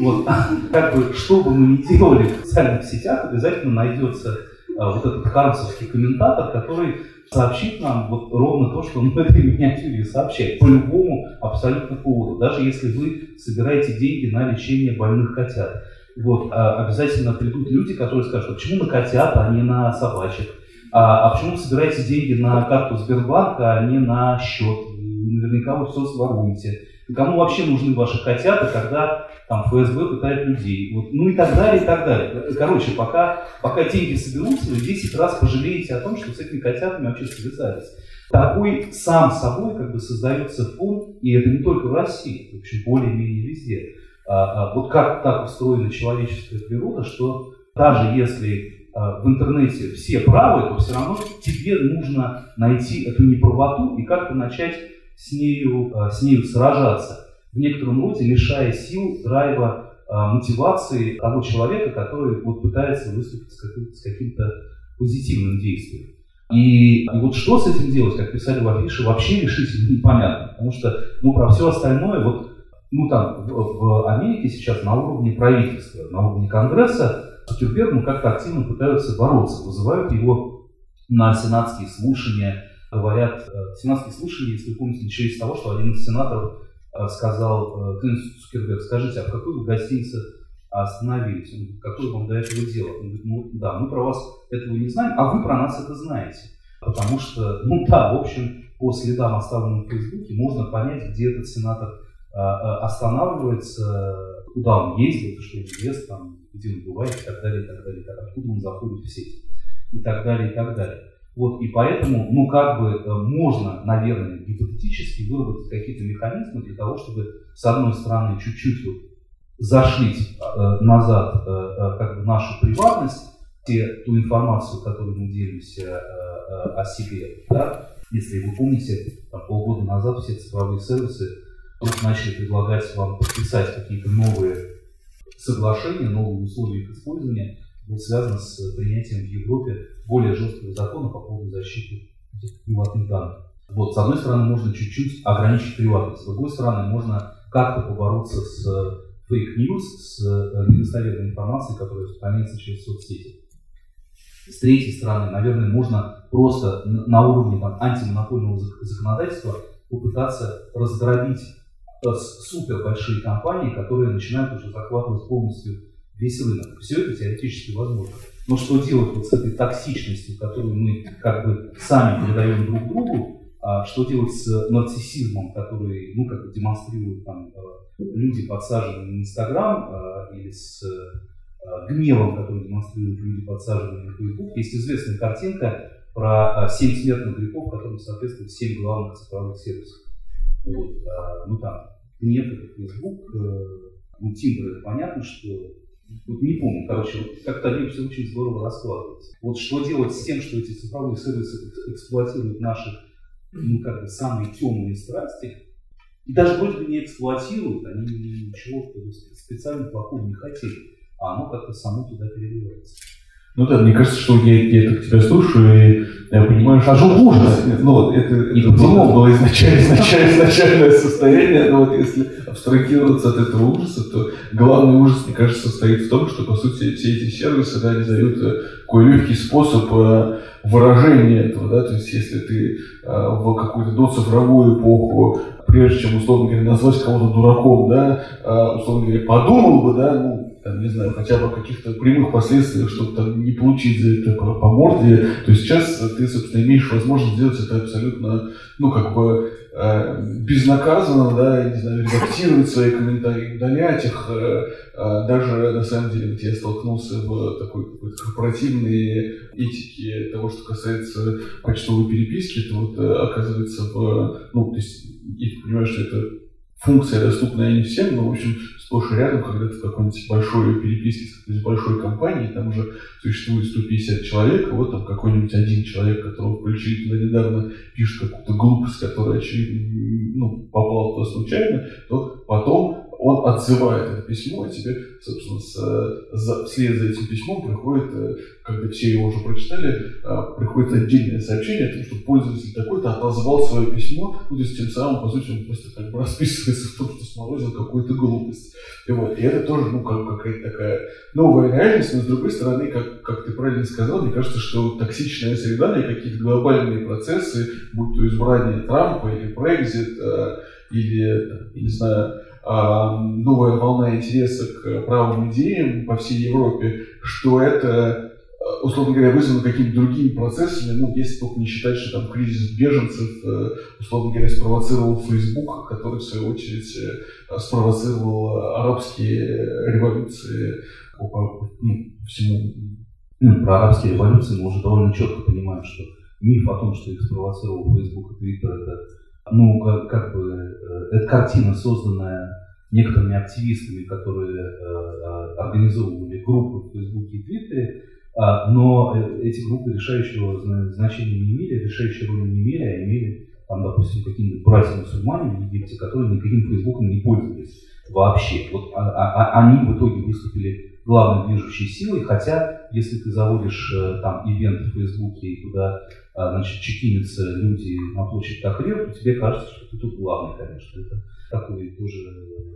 Вот, *laughs* как бы, что бы мы ни делали в социальных сетях, обязательно найдется а, вот этот хармсовский комментатор, который сообщит нам вот ровно то, что он в этой миниатюре сообщает, по любому абсолютно поводу, даже если вы собираете деньги на лечение больных котят. Вот, а обязательно придут люди, которые скажут, а почему на котят, а не на собачек? А, а почему вы собираете деньги на карту Сбербанка, а не на счет? Наверняка вы все своруете. Кому вообще нужны ваши котята, когда там ФСБ пытает людей? Вот, ну и так далее, и так далее. Короче, пока, пока деньги соберутся, вы 10 раз пожалеете о том, что с этими котятами вообще связались. Такой сам собой как бы создается фон, и это не только в России, в общем, более-менее везде. А, а, вот как так устроена человеческая природа, что даже если а, в интернете все правы, то все равно тебе нужно найти эту неправоту и как-то начать с нею, э, с нею сражаться, в некотором роде лишая сил, драйва, э, мотивации того человека, который вот пытается выступить с каким-то позитивным действием. И, и вот что с этим делать, как писали в афише, вообще решительно непонятно. Потому что ну, про все остальное, вот, ну там в, в Америке сейчас на уровне правительства, на уровне Конгресса Цукерберг ну, как-то активно пытаются бороться, вызывают его на сенатские слушания, говорят, э, сенатские слушания, если помните, начались с того, что один из сенаторов э, сказал Клинту э, Цукерберг, скажите, а в какой вы гостинице остановились? Он говорит, какое вам до этого дело? Он говорит, ну да, мы про вас этого не знаем, а вы про нас это знаете. Потому что, ну да, в общем, по следам, оставленным в Фейсбуке, можно понять, где этот сенатор останавливается, куда он ездит, что там, где он бывает и так далее, и так далее, откуда он заходит в сеть и так далее, и так далее. Вот, и поэтому, ну, как бы э, можно, наверное, гипотетически выработать какие-то механизмы для того, чтобы, с одной стороны, чуть-чуть вот зашлить э, назад э, э, как бы нашу приватность, те, ту информацию, которую мы делимся э, э, о себе. Да? Если вы помните, там, полгода назад все цифровые сервисы вдруг начали предлагать вам подписать какие-то новые соглашения, новые условия их использования, был связан с принятием в Европе более жесткого закона по поводу защиты приватных данных. Вот, с одной стороны, можно чуть-чуть ограничить приватность, с другой стороны, можно как-то побороться с fake news, с э, недостоверной информацией, которая распространяется через соцсети. С третьей стороны, наверное, можно просто на уровне там, антимонопольного законодательства попытаться раздробить э, супер большие компании, которые начинают уже захватывать полностью весь рынок. Все это теоретически возможно. Но что делать вот с этой токсичностью, которую мы как бы сами передаем друг другу, а что делать с нарциссизмом, который, ну, как бы демонстрируют там э, люди, подсаженные на Инстаграм, э, или с э, гневом, который демонстрируют люди, подсаженные на Фейсбук. Есть известная картинка про семь смертных грехов, которые соответствуют семь главных цифровых сервисов. Вот, ну там, гнев это Фейсбук, ну, Тиндер это понятно, что вот не помню, короче, вот как-то они все очень здорово раскладываются. Вот что делать с тем, что эти цифровые сервисы эксплуатируют наши, ну, как бы, самые темные страсти, и даже вроде бы не эксплуатируют, они ничего специально плохого не хотели, а оно как-то само туда переливается. Ну да, мне кажется, что я, я так тебя слушаю, и я понимаю, что... Хожу в ужас. Ну, это, это было, было изначально, изначально, изначальное состояние, но вот если абстрагироваться от этого ужаса, то главный ужас, мне кажется, состоит в том, что, по сути, все эти сервисы, да, они дают э, такой легкий способ э, выражения этого, да, то есть если ты э, в какую-то доцифровую эпоху, прежде чем, условно говоря, назвать кого-то дураком, да, условно говоря, подумал бы, да, ну, там, не знаю, хотя бы каких-то прямых последствиях, чтобы там не получить за это по, морде, то сейчас ты, собственно, имеешь возможность сделать это абсолютно, ну, как бы э, безнаказанно, да, не знаю, редактировать свои комментарии, удалять их, э, э, даже, на самом деле, вот я столкнулся в такой корпоративной этике того, что касается почтовой переписки, то вот, э, оказывается, в, ну, то есть, я понимаю, что это функция доступная не всем, но, в общем, сплошь и рядом, когда ты в какой-нибудь большой переписке с большой компанией, там уже существует 150 человек, вот там какой-нибудь один человек, которого включили туда недавно, пишет какую-то глупость, которая, очевидно, ну, попала туда случайно, то потом он отзывает это письмо, и тебе, собственно, с, за, вслед за этим письмом приходит, э, когда все его уже прочитали, э, приходит отдельное сообщение о том, что пользователь такой-то отозвал свое письмо, ну, то есть тем самым, по сути, он просто как бы *laughs* расписывается в том, что сморозил какую-то глупость. И, вот, и это тоже, ну, как какая-то такая новая реальность, но с другой стороны, как, как ты правильно сказал, мне кажется, что токсичная среда и какие-то глобальные процессы, будь то избрание Трампа или Брекзит, э, или, не знаю, новая волна интереса к правым идеям по всей Европе, что это, а, условно говоря, вызвано какими-то другими процессами, ну, если только не считать, что там кризис беженцев, э, условно говоря, спровоцировал Facebook, который, в свою очередь, э, спровоцировал арабские революции ну, всему. Ну, про арабские революции мы уже довольно четко понимаем, что миф о том, что их спровоцировал Facebook и Twitter, это ну, как, как бы, э, это картина, созданная некоторыми активистами, которые э, э, организовывали группы в Фейсбуке и Твиттере, э, но э, эти группы решающего значения не имели, решающей роли не имели, а имели, там, допустим, какие-нибудь братья-мусульмане в Египте, которые никаким Фейсбуком не пользовались вообще. Вот а, а, а они в итоге выступили главной движущей силой, хотя если ты заводишь там event в Фейсбуке и туда а, значит, чекинятся люди на площадь Тахрир, то тебе кажется, что ты тут главный, конечно. Это такой тоже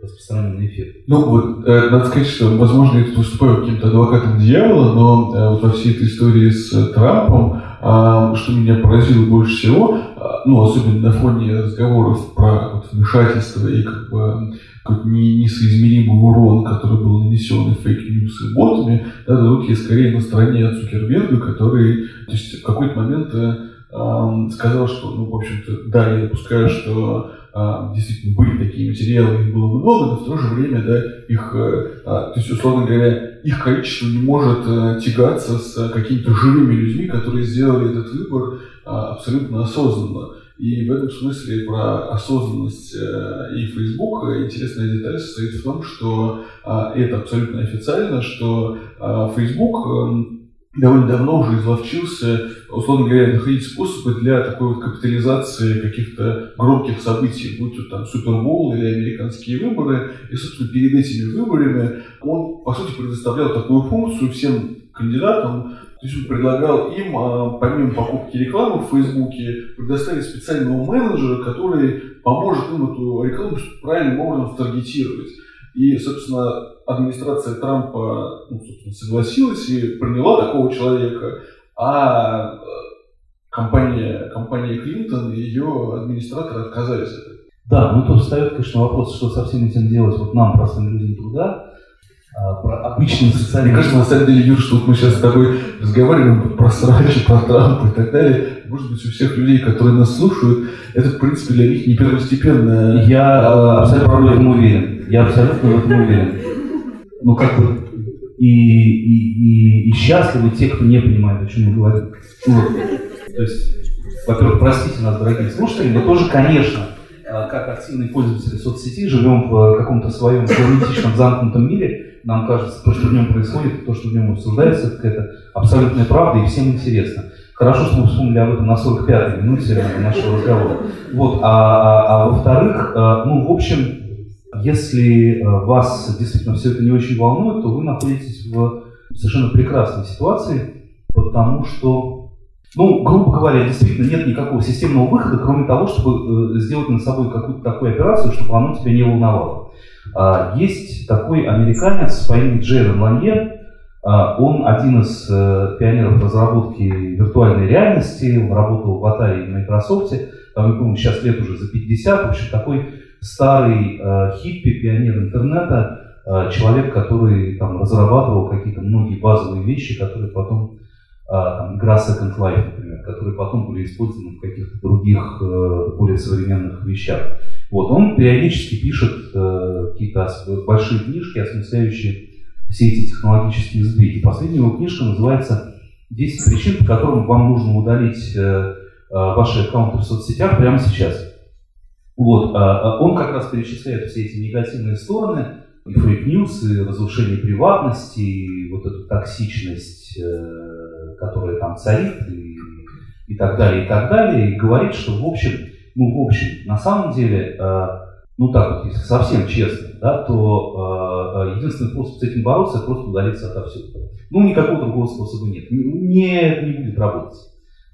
распространенный эффект. Ну вот, э, надо сказать, что, возможно, я тут выступаю каким-то адвокатом дьявола, но э, вот во всей этой истории с Трампом, э, что меня поразило больше всего, э, ну, особенно на фоне разговоров про вот, вмешательство и как бы какой-то несоизмеримый урон, который был нанесен и fake news и ботами, да, тут я скорее на стороне Цукерберга, который то есть, в какой-то момент э, э, сказал, что, ну, в общем-то, да, я допускаю, что а, действительно были такие материалы, их было много, но в то же время, да, их, э, а, то есть, условно говоря, их количество не может а, тягаться с какими-то живыми людьми, которые сделали этот выбор а, абсолютно осознанно. И в этом смысле про осознанность э, и Facebook интересная деталь состоит в том, что а, это абсолютно официально, что а, Facebook эм, довольно давно уже изловчился, условно говоря, находить способы для такой вот капитализации каких-то громких событий, будь то там Супербол или американские выборы. И, собственно, перед этими выборами он, по сути, предоставлял такую функцию всем кандидатам, то есть он предлагал им, а, помимо покупки рекламы в Фейсбуке, предоставить специального менеджера, который поможет им эту рекламу правильным образом таргетировать. И, собственно, администрация Трампа ну, собственно, согласилась и приняла такого человека, а э, компания, компания Клинтон и ее администраторы отказались от этого. Да, ну тут встает, конечно, вопрос, что со всем этим делать вот нам, простым людям труда, а, про обычные социальные... Мне кажется, на самом деле, Юр, что вот мы сейчас с тобой разговариваем про срачи, про Трампа и так далее. Может быть, у всех людей, которые нас слушают, это, в принципе, для них не первостепенно. Я а, абсолютно в этом уверен. Я абсолютно в этом уверен. Ну, как бы и, и, и, и счастливы те, кто не понимает, о чем мы говорим. Вот. То есть, во-первых, простите нас, дорогие слушатели, мы тоже, конечно, а, как активные пользователи соцсетей, живем в каком-то своем герметичном замкнутом мире, нам кажется, то, что в нем происходит, то, что в нем обсуждается, это абсолютная правда и всем интересно. Хорошо, что мы вспомнили об этом на 45-й минуте нашего разговора. Вот, а, а, а во-вторых, а, ну, в общем, если а, вас действительно все это не очень волнует, то вы находитесь в совершенно прекрасной ситуации, потому что, ну, грубо говоря, действительно нет никакого системного выхода, кроме того, чтобы сделать над собой какую-то такую операцию, чтобы оно тебя не волновало. А, есть такой американец по имени Джейрон Ланье, а, он один из э, пионеров разработки виртуальной реальности, работал в Atari и Microsoft, там, я помню, сейчас лет уже за 50, в общем, такой старый э, хиппи, пионер интернета, э, человек, который там разрабатывал какие-то многие базовые вещи, которые потом, там, игра Second Life, например, которые потом были использованы в каких-то других более современных вещах. Вот, он периодически пишет какие-то большие книжки, осмысляющие все эти технологические сдвиги. Последняя его книжка называется «10 причин, по которым вам нужно удалить э, э, ваши аккаунты в соцсетях прямо сейчас». Вот, а, а он как раз перечисляет все эти негативные стороны, и fake news, и разрушение приватности, и вот эту токсичность, э, которая там царит, и, и так далее, и так далее, и говорит, что в общем, ну, в общем, на самом деле, ну так вот, если совсем честно, да, то э, единственный способ с этим бороться – просто удалиться отовсюду. Ну, никакого другого способа нет. Не, не будет работать.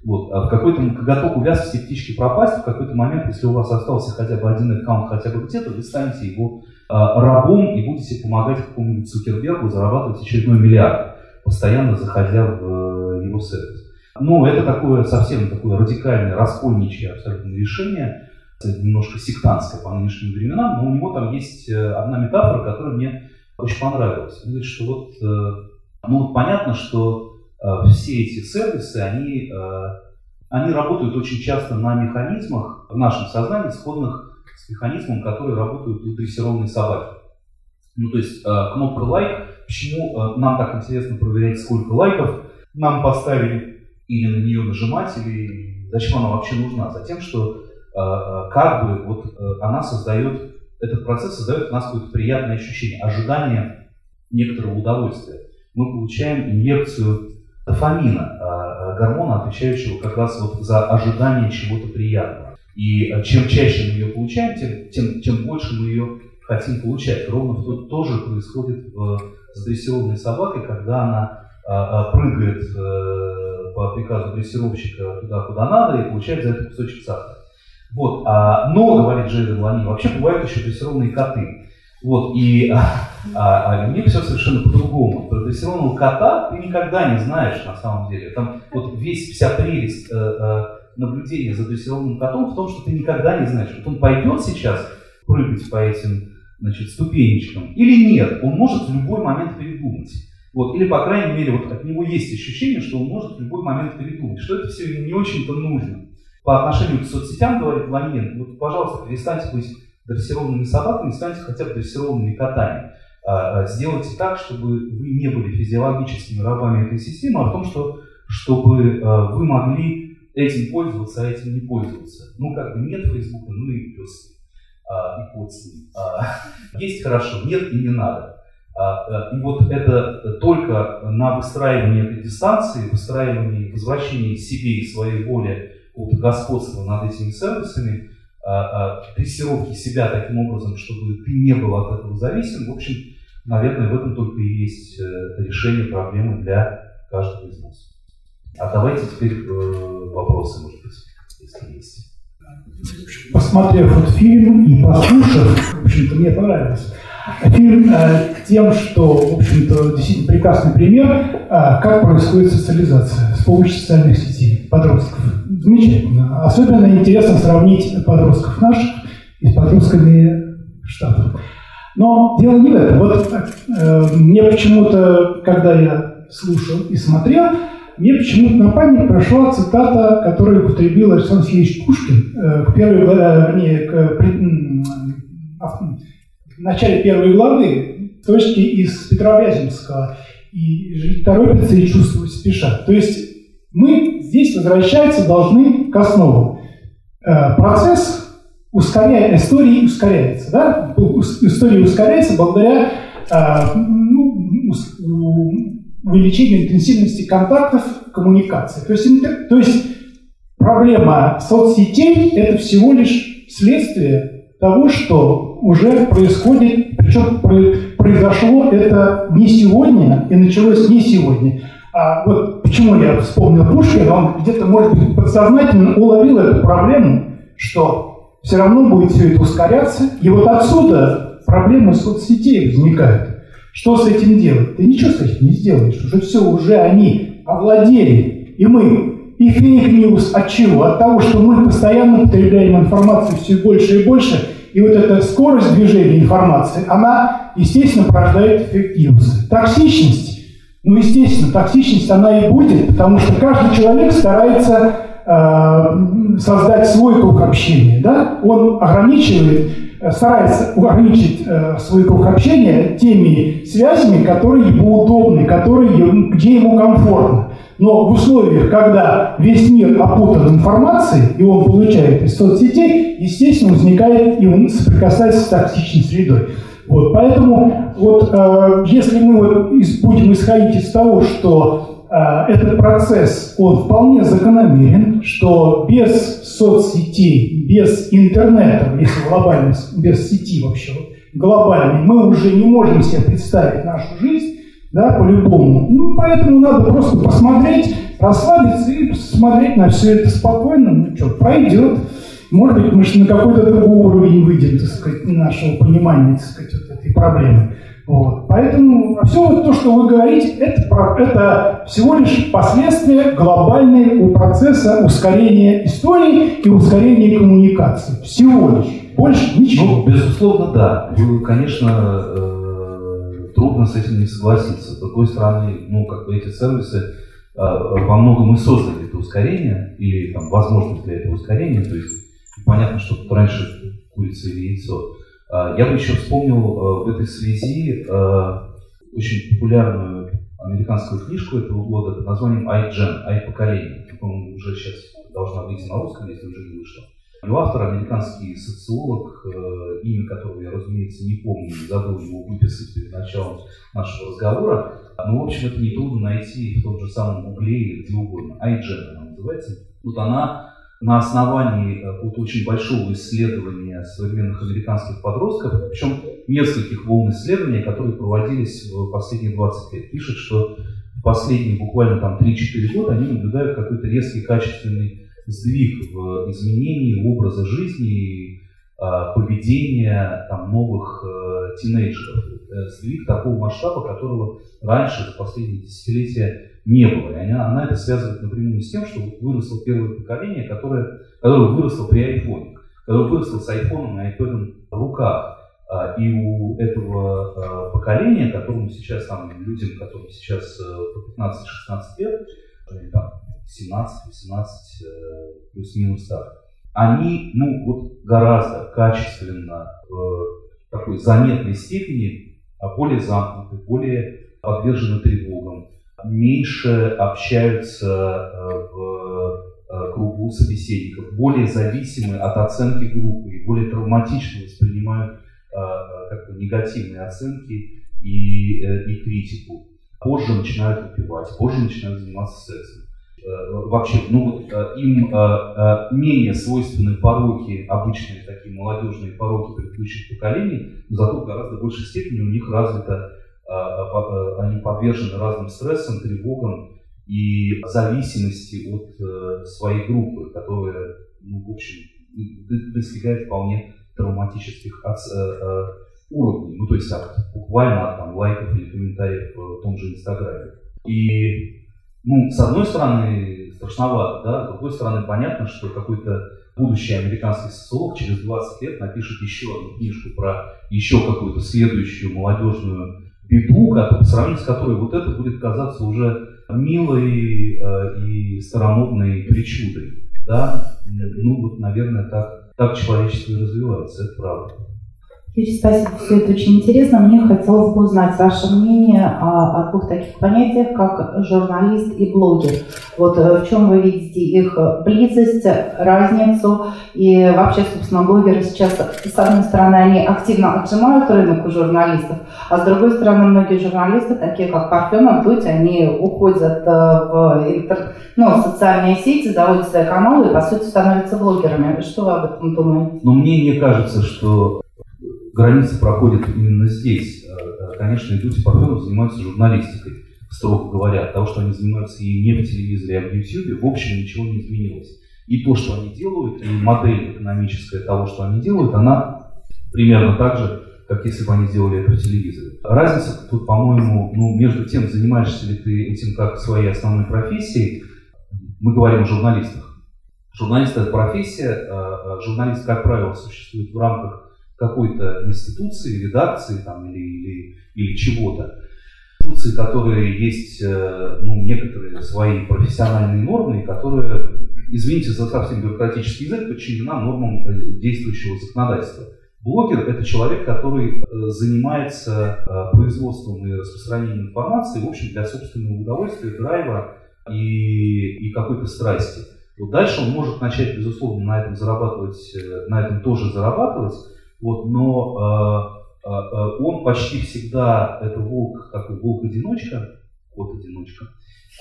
Вот. А в какой-то готов увяз все птички пропасть, в какой-то момент, если у вас остался хотя бы один аккаунт, хотя бы где-то, вы станете его э, рабом и будете помогать какому-нибудь Цукербергу зарабатывать очередной миллиард, постоянно заходя в э, его сервис. Ну, это такое совсем такое радикальное, раскольничье абсолютно решение, немножко сектантское по нынешним временам, но у него там есть э, одна метафора, которая мне очень понравилась. Он говорит, что вот, э, ну вот понятно, что все эти сервисы, они, они работают очень часто на механизмах в нашем сознании, сходных с механизмом, который работают у дрессированной собаки. Ну, то есть кнопка лайк, почему нам так интересно проверять, сколько лайков нам поставили, или на нее нажимать, или зачем она вообще нужна? Затем, что Э, э, как бы вот э, она создает, этот процесс создает у нас какое-то приятное ощущение, ожидание некоторого удовольствия. Мы получаем инъекцию дофамина, гормона, отвечающего как раз вот за ожидание чего-то приятного. И чем чаще мы ее получаем, тем, тем, тем больше мы ее хотим получать. Ровно то, то же происходит в, с дрессированной собакой, когда она а, а, прыгает а, по приказу дрессировщика туда, куда надо, и получает за это кусочек сахара. Вот, а, но, говорит Джейден Лани, вообще бывают еще дрессированные коты. Вот, и а, а, а у них все совершенно по-другому. Про дрессированного кота ты никогда не знаешь на самом деле. Там вот весь, вся прелесть э, э, наблюдения за дрессированным котом в том, что ты никогда не знаешь, вот он пойдет сейчас прыгать по этим значит, ступенечкам или нет. Он может в любой момент передумать. Вот, или, по крайней мере, вот от него есть ощущение, что он может в любой момент передумать, что это все не очень-то нужно по отношению к соцсетям, говорит Ламин, вот, пожалуйста, перестаньте быть дрессированными собаками, станьте хотя бы дрессированными котами. А, а, сделайте так, чтобы вы не были физиологическими рабами этой системы, а в том, что, чтобы а, вы могли этим пользоваться, а этим не пользоваться. Ну, как бы нет Фейсбука, ну и пес и кот с ним. *laughs* Есть хорошо, нет и не надо. И вот это только на выстраивании этой дистанции, выстраивании, возвращении себе и своей воле какого господства над этими сервисами, дрессировки себя таким образом, чтобы ты не был от этого зависим, в общем, наверное, в этом только и есть э, решение проблемы для каждого из нас. А давайте теперь э, вопросы, может быть, если есть. Посмотрев этот фильм и послушав, в общем-то, мне понравилось. Фильм э, тем, что, в общем-то, действительно прекрасный пример, как происходит социализация с помощью социальных сетей подростков. Замечательно. Особенно интересно сравнить подростков наших и с подростками Штатов. Но дело не в этом. Вот э, мне почему-то, когда я слушал и смотрел, мне почему-то на память прошла цитата, которую употребил Александр Сергеевич Пушкин э, к первой, э, к, э, в начале первой главы, точки из Петра Вяземского. И жить торопится и чувствовать спешат. То есть мы здесь, возвращаться должны к основам. Э, процесс ускоряет, истории ускоряется. Да? История ускоряется благодаря э, ну, увеличению интенсивности контактов, коммуникации. То есть, то есть проблема соцсетей – это всего лишь следствие того, что уже происходит, причем произошло это не сегодня и началось не сегодня. А вот почему я вспомнил Пушкина, он где-то, может быть, подсознательно уловил эту проблему, что все равно будет все это ускоряться. И вот отсюда проблемы соцсетей возникают. Что с этим делать? Ты ничего с этим не сделаешь. Уже все, уже они овладели. И мы и fake news от чего? От того, что мы постоянно потребляем информацию все больше и больше, и вот эта скорость движения информации, она, естественно, порождает fake news. Токсичность, ну, естественно, токсичность она и будет, потому что каждый человек старается э, создать свой круг общения, да? Он ограничивает, э, старается ограничить э, свой круг общения теми связями, которые ему удобны, которые, где ему комфортно. Но в условиях, когда весь мир опутан информацией, и он получает из соцсетей, естественно, возникает и он соприкасается с токсичной средой. Вот, поэтому вот, э, если мы вот из, будем исходить из того, что э, этот процесс, он вполне закономерен, что без соцсетей, без интернета, если глобально, без сети вообще, глобальной, мы уже не можем себе представить нашу жизнь, да, по-любому. Ну, поэтому надо просто посмотреть, расслабиться и посмотреть на все это спокойно, ну что, пройдет. Может быть, мы же на какой-то другой уровень выйдем, так сказать, нашего понимания, так сказать, вот этой проблемы. Вот. Поэтому все вот то, что вы говорите, это, это всего лишь последствия глобального процесса ускорения истории и ускорения коммуникации. Всего лишь. Больше ничего. Ну, безусловно, да. Вы, конечно, э, трудно с этим не согласиться. С другой стороны, ну, как бы эти сервисы э, во многом и создали это ускорение, или там возможность для этого ускорения, то есть понятно, что тут раньше курица или яйцо. Э, я бы еще вспомнил э, в этой связи э, очень популярную американскую книжку этого года под названием iGen, i-поколение. По-моему, уже сейчас должна выйти на русском, если уже не вышла. Его автор американский социолог, э, имя которого я, разумеется, не помню, забыл его выписать перед началом нашего разговора. Но, в общем, это нетрудно найти в том же самом Гугле или где угодно. iGen она называется. Вот она на основании э, вот очень большого исследования современных американских подростков, причем нескольких волн исследования, которые проводились в последние 20 лет, пишет, что в последние буквально там 3-4 года они наблюдают какой-то резкий качественный сдвиг в изменении образа жизни, а, поведения там, новых э, тинейджеров. Э, сдвиг такого масштаба, которого раньше, за последние десятилетия, не было. И она, она это связывает напрямую с тем, что выросло первое поколение, которое, которое выросло при айфоне, которое выросло с айфоном и айпэдом в руках. А, и у этого а, поколения, которому сейчас, там, людям, которым сейчас э, по 15-16 лет, там, 17, 18, э, плюс-минус так. Они, ну, вот гораздо качественно в такой заметной степени а более замкнуты, более подвержены тревогам, меньше общаются э, в э, кругу собеседников, более зависимы от оценки группы и более травматично воспринимают как бы негативные оценки и, и критику. Позже начинают выпивать, позже начинают заниматься сексом. Э, вообще, ну, э, им э, менее свойственны пороки, обычные такие молодежные пороки предыдущих поколений, но зато в гораздо большей степени у них развито, они подвержены разным стрессам, тревогам и зависимости от своей группы, которая, ну, в общем, достигает вполне травматических уровней, ну, то есть от, буквально от там, лайков или комментариев в том же Инстаграме. И ну, с одной стороны, страшновато, да, с другой стороны, понятно, что какой-то будущий американский социолог через 20 лет напишет еще одну книжку про еще какую-то следующую молодежную беду, по сравнению с которой вот это будет казаться уже милой э, и старомодной причудой. Да? Ну, вот, наверное, так, так человечество и развивается, это правда. Юрий, спасибо, все это очень интересно. Мне хотелось бы узнать ваше мнение о, о двух таких понятиях, как журналист и блогер. Вот э, в чем вы видите их близость, разницу и вообще, собственно, блогеры сейчас, с одной стороны, они активно отжимают рынок у журналистов, а с другой стороны, многие журналисты, такие как Парфенов, Дудь, они уходят э, в интер... ну, социальные сети, заводят свои каналы и, по сути, становятся блогерами. Что вы об этом думаете? Ну, мне не кажется, что граница проходит именно здесь. Э, э, конечно, люди Парфенов занимаются журналистикой, строго говоря. Того, что они занимаются и не в телевизоре, а в YouTube, в общем, ничего не изменилось. И то, что они делают, и модель экономическая того, что они делают, она примерно так же, как если бы они сделали это в телевизоре. Разница тут, по-моему, ну, между тем, занимаешься ли ты этим как своей основной профессией, мы говорим о журналистах. Журналист – это профессия, а, а журналист, как правило, существует в рамках какой-то институции, редакции там, или, или, или чего-то. Институции, которые есть э, ну, некоторые свои профессиональные нормы, которые, извините за совсем бюрократический язык, подчинена нормам э, действующего законодательства. Блогер – это человек, который э, занимается производством и распространением информации, в общем, для собственного удовольствия, драйва и, и какой-то страсти. Вот дальше он может начать, безусловно, на этом зарабатывать, на этом тоже зарабатывать, вот, но э, э, он почти всегда, это волк, такой волк-одиночка, кот-одиночка,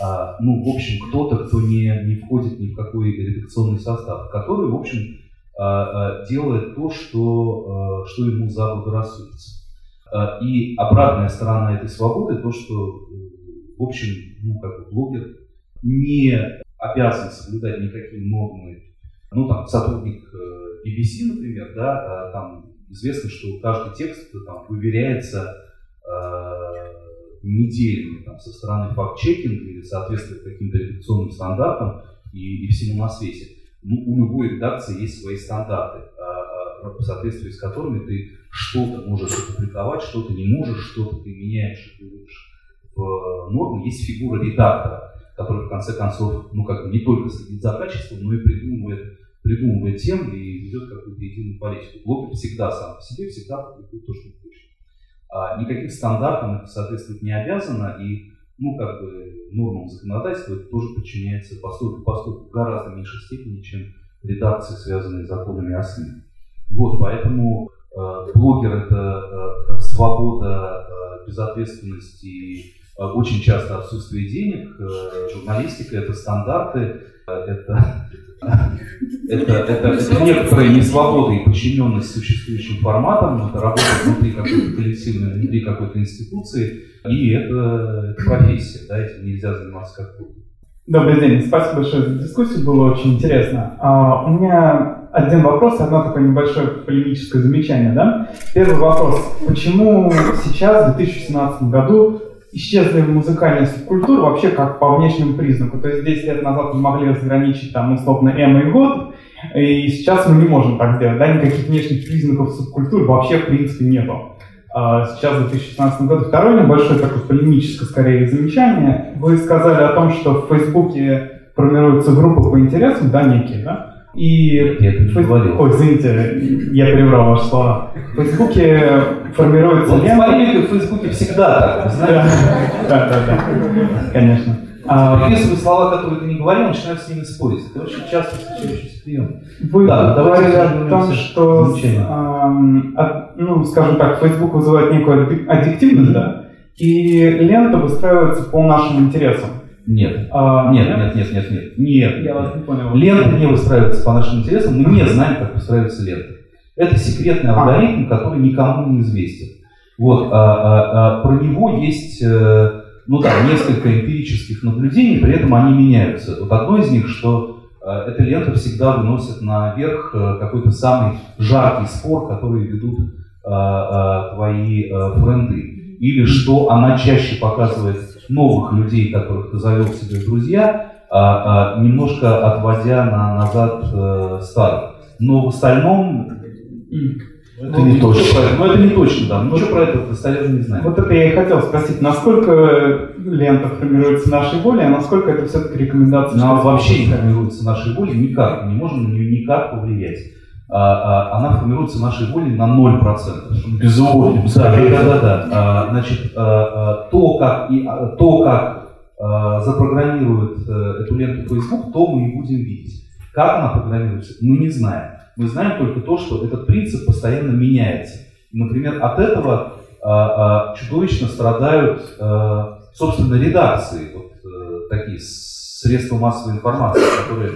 э, ну, в общем, кто-то, кто не, не входит ни в какой редакционный состав, который, в общем, Э, э, делает то, что, э, что ему заблагорассудится. И обратная сторона этой свободы, то, что, в общем, ну, как бы блогер не обязан соблюдать никакие нормы. Ну, там, сотрудник BBC, например, да, там известно, что каждый текст там, выверяется неделями там, со стороны факт-чекинга или соответствует каким-то редакционным стандартам и, и всему на свете ну, у любой редакции есть свои стандарты, а, а, в соответствии с которыми ты что-то можешь опубликовать, что-то не можешь, что-то ты меняешь и вводишь в норму. Есть фигура редактора, который в конце концов, ну как бы не только следит за качеством, но и придумывает, придумывает тем и ведет какую-то единую политику. Блогер всегда сам по себе, всегда публикует то, что хочет. А никаких стандартов соответствовать не обязано, и ну, как бы нормам законодательства это тоже подчиняется поскольку, поскольку в гораздо меньшей степени, чем редакции, связанные с законами о СМИ. Вот, поэтому э, блогер это э, свобода, э, безответственность и очень часто отсутствие денег, э, журналистика это стандарты, э, это, *laughs* это, это, это некоторая несвобода и подчиненность существующим форматам, это работа внутри какой-то коллективной, внутри какой-то институции, и это, это профессия, да, этим нельзя заниматься как угодно. Добрый день, спасибо большое за дискуссию, было очень интересно. А, у меня один вопрос, одно такое небольшое полемическое замечание. Да? Первый вопрос. Почему сейчас, в 2017 году, исчезли музыкальные субкультуры вообще как по внешнему признаку? То есть 10 лет назад мы могли разграничить там условно эмо и год, и сейчас мы не можем так сделать. Да? Никаких внешних признаков субкультур вообще в принципе нету. А, сейчас, в 2016 году. Второе небольшое такое полемическое, скорее, замечание. Вы сказали о том, что в Фейсбуке формируются группы по интересам, да, некие, да? И это не Фейс... Ой, извините, я перебрал ваши слова. В Фейсбуке формируется вот лента... в Фейсбуке всегда так, знаете? Да, да, да, конечно. А, Приписывают слова, которые ты не говорил, начинают с ними спорить. Это очень часто встречающийся прием. Вы да, говорили о том, что, а, от, ну, скажем так, Facebook вызывает некую аддиктивность, да, и лента выстраивается по нашим интересам. Нет. А, нет, нет, нет, нет, нет, нет. Я вас не понял. Лента не выстраивается по нашим интересам, мы не знаем, как выстраивается лента. Это секретный а. алгоритм, который никому не известен. Вот, а, а, а, про него есть э, ну да, несколько эмпирических наблюдений, при этом они меняются. Вот одно из них, что э, эта лента всегда выносит наверх э, какой-то самый жаркий спор, который ведут твои френды. Или что она чаще показывает новых людей, которых ты завел себе в друзья, а, а, немножко отводя на, назад э, старых. Но в остальном это ну, не точно. Ну, это не точно, да. Ничего про это достоверно не знаю. Вот это я и хотел спросить, насколько лента формируется нашей волей, а насколько это все-таки рекомендация? Она вообще не формируется нашей волей никак. Мы не можем на нее никак повлиять. А, а, она формируется нашей волей на 0%. Безусловно. Да, да, да, да. А, значит, то, как, и, то, как запрограммирует а, эту ленту Facebook, то мы и будем видеть. Как она программируется, мы не знаем. Мы знаем только то, что этот принцип постоянно меняется. например, от этого чудовищно страдают, собственно, редакции, вот а, такие средства массовой информации, которые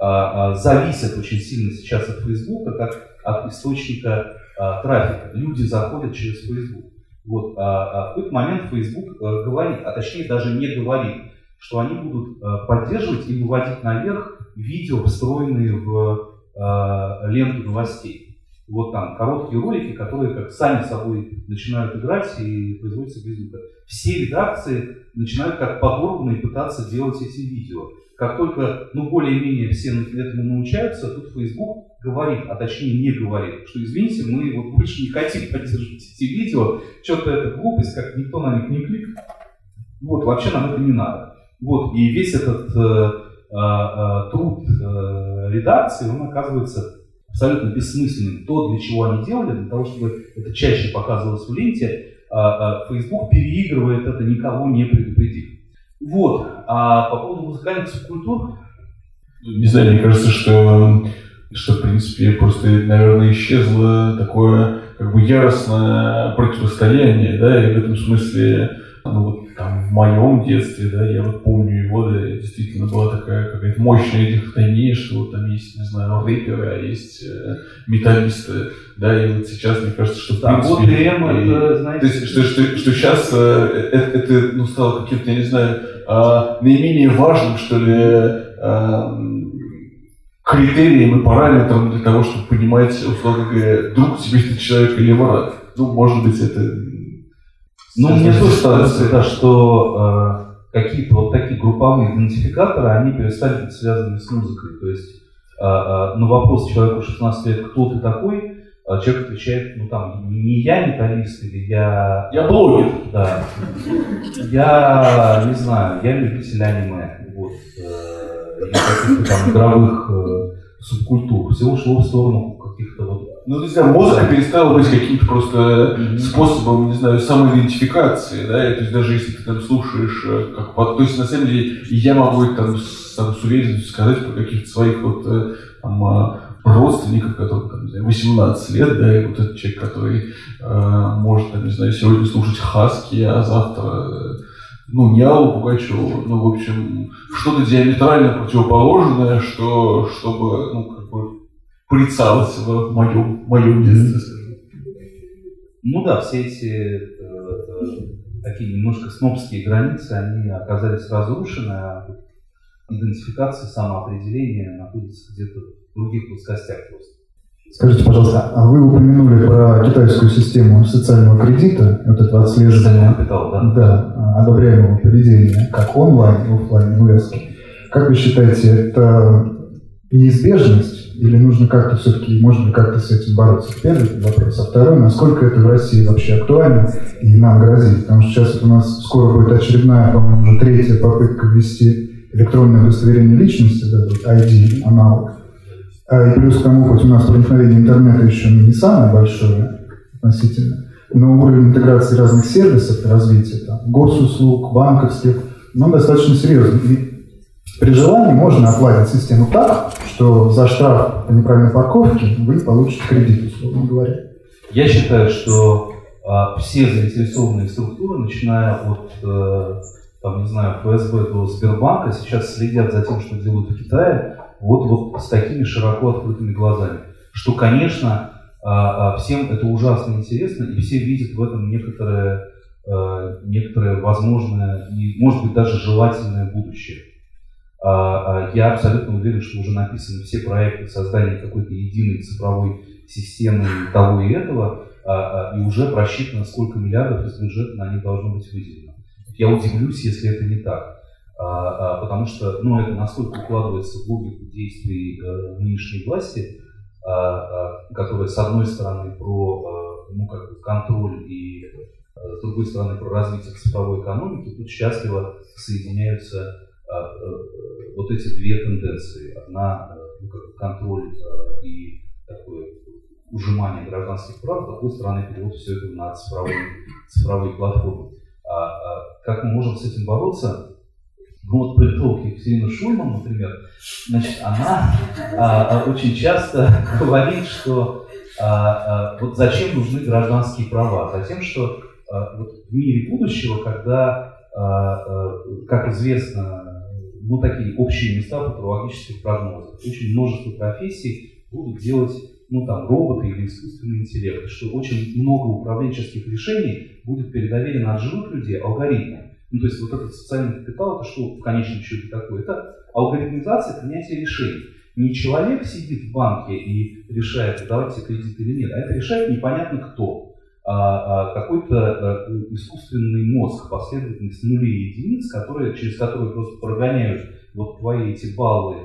зависят очень сильно сейчас от Фейсбука, как от источника а, трафика. Люди заходят через Facebook. Вот, а, а в какой-то момент Facebook а, говорит, а точнее даже не говорит, что они будут а, поддерживать и выводить наверх видео, встроенные в а, ленту новостей. Вот там короткие ролики, которые как сами собой начинают играть и производятся без звука. Все редакции начинают как подорванные пытаться делать эти видео. Как только, ну, более-менее все этому научаются, тут Facebook говорит, а точнее не говорит, что извините, мы вот больше не хотим поддерживать эти видео, что-то это глупость, как никто на них не кликнет. Вот, вообще нам это не надо. Вот, и весь этот э, э, э, труд э, редакции, он оказывается абсолютно бессмысленным. То, для чего они делали, для того, чтобы это чаще показывалось в ленте, а, а, Facebook переигрывает это, никого не предупредив. Вот. А по поводу музыкальных субкультур... Не знаю, мне кажется, что, что в принципе, просто, наверное, исчезло такое как бы яростное противостояние, да, и в этом смысле ну, вот там в моем детстве, да, я вот помню его, да, действительно была такая какая-то мощная дихотомия, что вот там есть, не знаю, рэперы, а есть э, металлисты, да, и вот сейчас мне кажется, что в да, принципе... Вот ДМ, это, знаете... То есть, что, что, что сейчас э, это, это ну, стало каким-то, я не знаю, наименее важным, что ли, э, критерием и параметром для того, чтобы понимать, условно говоря, друг тебе ты человек или враг. Ну, может быть, это ну, мне тоже кажется, да, что э, какие-то вот такие групповые идентификаторы, они перестали быть связаны с музыкой. То есть э, э, на вопрос человеку 16 лет, кто ты такой, а человек отвечает, ну там, не я металлист или я... Я блогер. Да. Я, не знаю, я любитель аниме. Вот. Э, или каких-то там игровых э, субкультур. Всего шло в сторону каких-то вот ну, не знаю, музыка перестала быть каким-то просто способом, не знаю, самоидентификации, да, и, то есть даже если ты там слушаешь, э, как, то есть на самом деле я могу там, с, там, с уверенностью сказать про каких-то своих вот э, там, а, родственников, которым там, не знаю, 18 лет, да, и вот этот человек, который э, может, там, не знаю, сегодня слушать Хаски, а завтра э, ну, Аллу Пугачеву, ну, в общем, что-то диаметрально противоположное, что, чтобы, ну, как бы, порицалось в моем, моем детстве. Ну да, все эти э, э, такие немножко снобские границы, они оказались разрушены, а идентификация, самоопределение находится где-то других плоскостях просто. Скажите, пожалуйста, а вы упомянули про китайскую систему социального кредита, вот это отслеживание капитал, да? Да, одобряемого поведения, как онлайн и офлайн инвесторов. Как вы считаете, это неизбежность или нужно как-то все-таки, может быть, как-то с этим бороться? Первый вопрос. А второй, насколько это в России вообще актуально и нам грозит? Потому что сейчас у нас скоро будет очередная, по-моему, уже третья попытка ввести электронное удостоверение личности, да, ID, аналог. А, и плюс к тому, хоть у нас проникновение интернета еще не самое большое относительно, но уровень интеграции разных сервисов и развития, там, госуслуг, банковских, ну, достаточно серьезный. И при желании можно оплатить систему так, что за штраф по неправильной парковке вы получите кредит, условно говоря. Я считаю, что а, все заинтересованные структуры, начиная от, э, там, не знаю, ФСБ до Сбербанка, сейчас следят за тем, что делают в Китае, вот, вот с такими широко открытыми глазами. Что, конечно, а, а, всем это ужасно интересно, и все видят в этом некоторое, э, некоторое возможное и, может быть, даже желательное будущее. А, а, я абсолютно уверен, что уже написаны все проекты создания какой-то единой цифровой системы того и этого, а, и уже просчитано, сколько миллиардов из бюджета на них должно быть выделено. Я удивлюсь, если это не так. Потому что ну, это настолько укладывается в логику действий э, нынешней власти, которая, с одной стороны, про ну, как бы контроль и э, с другой стороны, про развитие цифровой экономики, тут счастливо соединяются а, э, вот эти две тенденции. Одна э, ну, как контроль э, и такое ужимание гражданских прав, с другой стороны перевод все это на цифровые, цифровые платформы. А, а, как мы можем с этим бороться? Вот политолог Екатерина Шульман, например, значит, она а, очень часто *laughs* говорит, что а, а, вот зачем нужны гражданские права? Затем, что а, вот в мире будущего, когда, а, а, как известно, ну, такие общие места футурологических прогнозов. Очень множество профессий будут делать ну там, роботы или искусственный интеллект, что очень много управленческих решений будет передоверено от живых людей алгоритмам. Ну, то есть вот этот социальный капитал, это что в конечном счете такое? Это алгоритмизация принятия решений. Не человек сидит в банке и решает, давать себе кредит или нет, а это решает непонятно кто. А, а какой-то а, искусственный мозг, последовательность нулей и единиц, которые, через которые просто прогоняют вот твои эти баллы,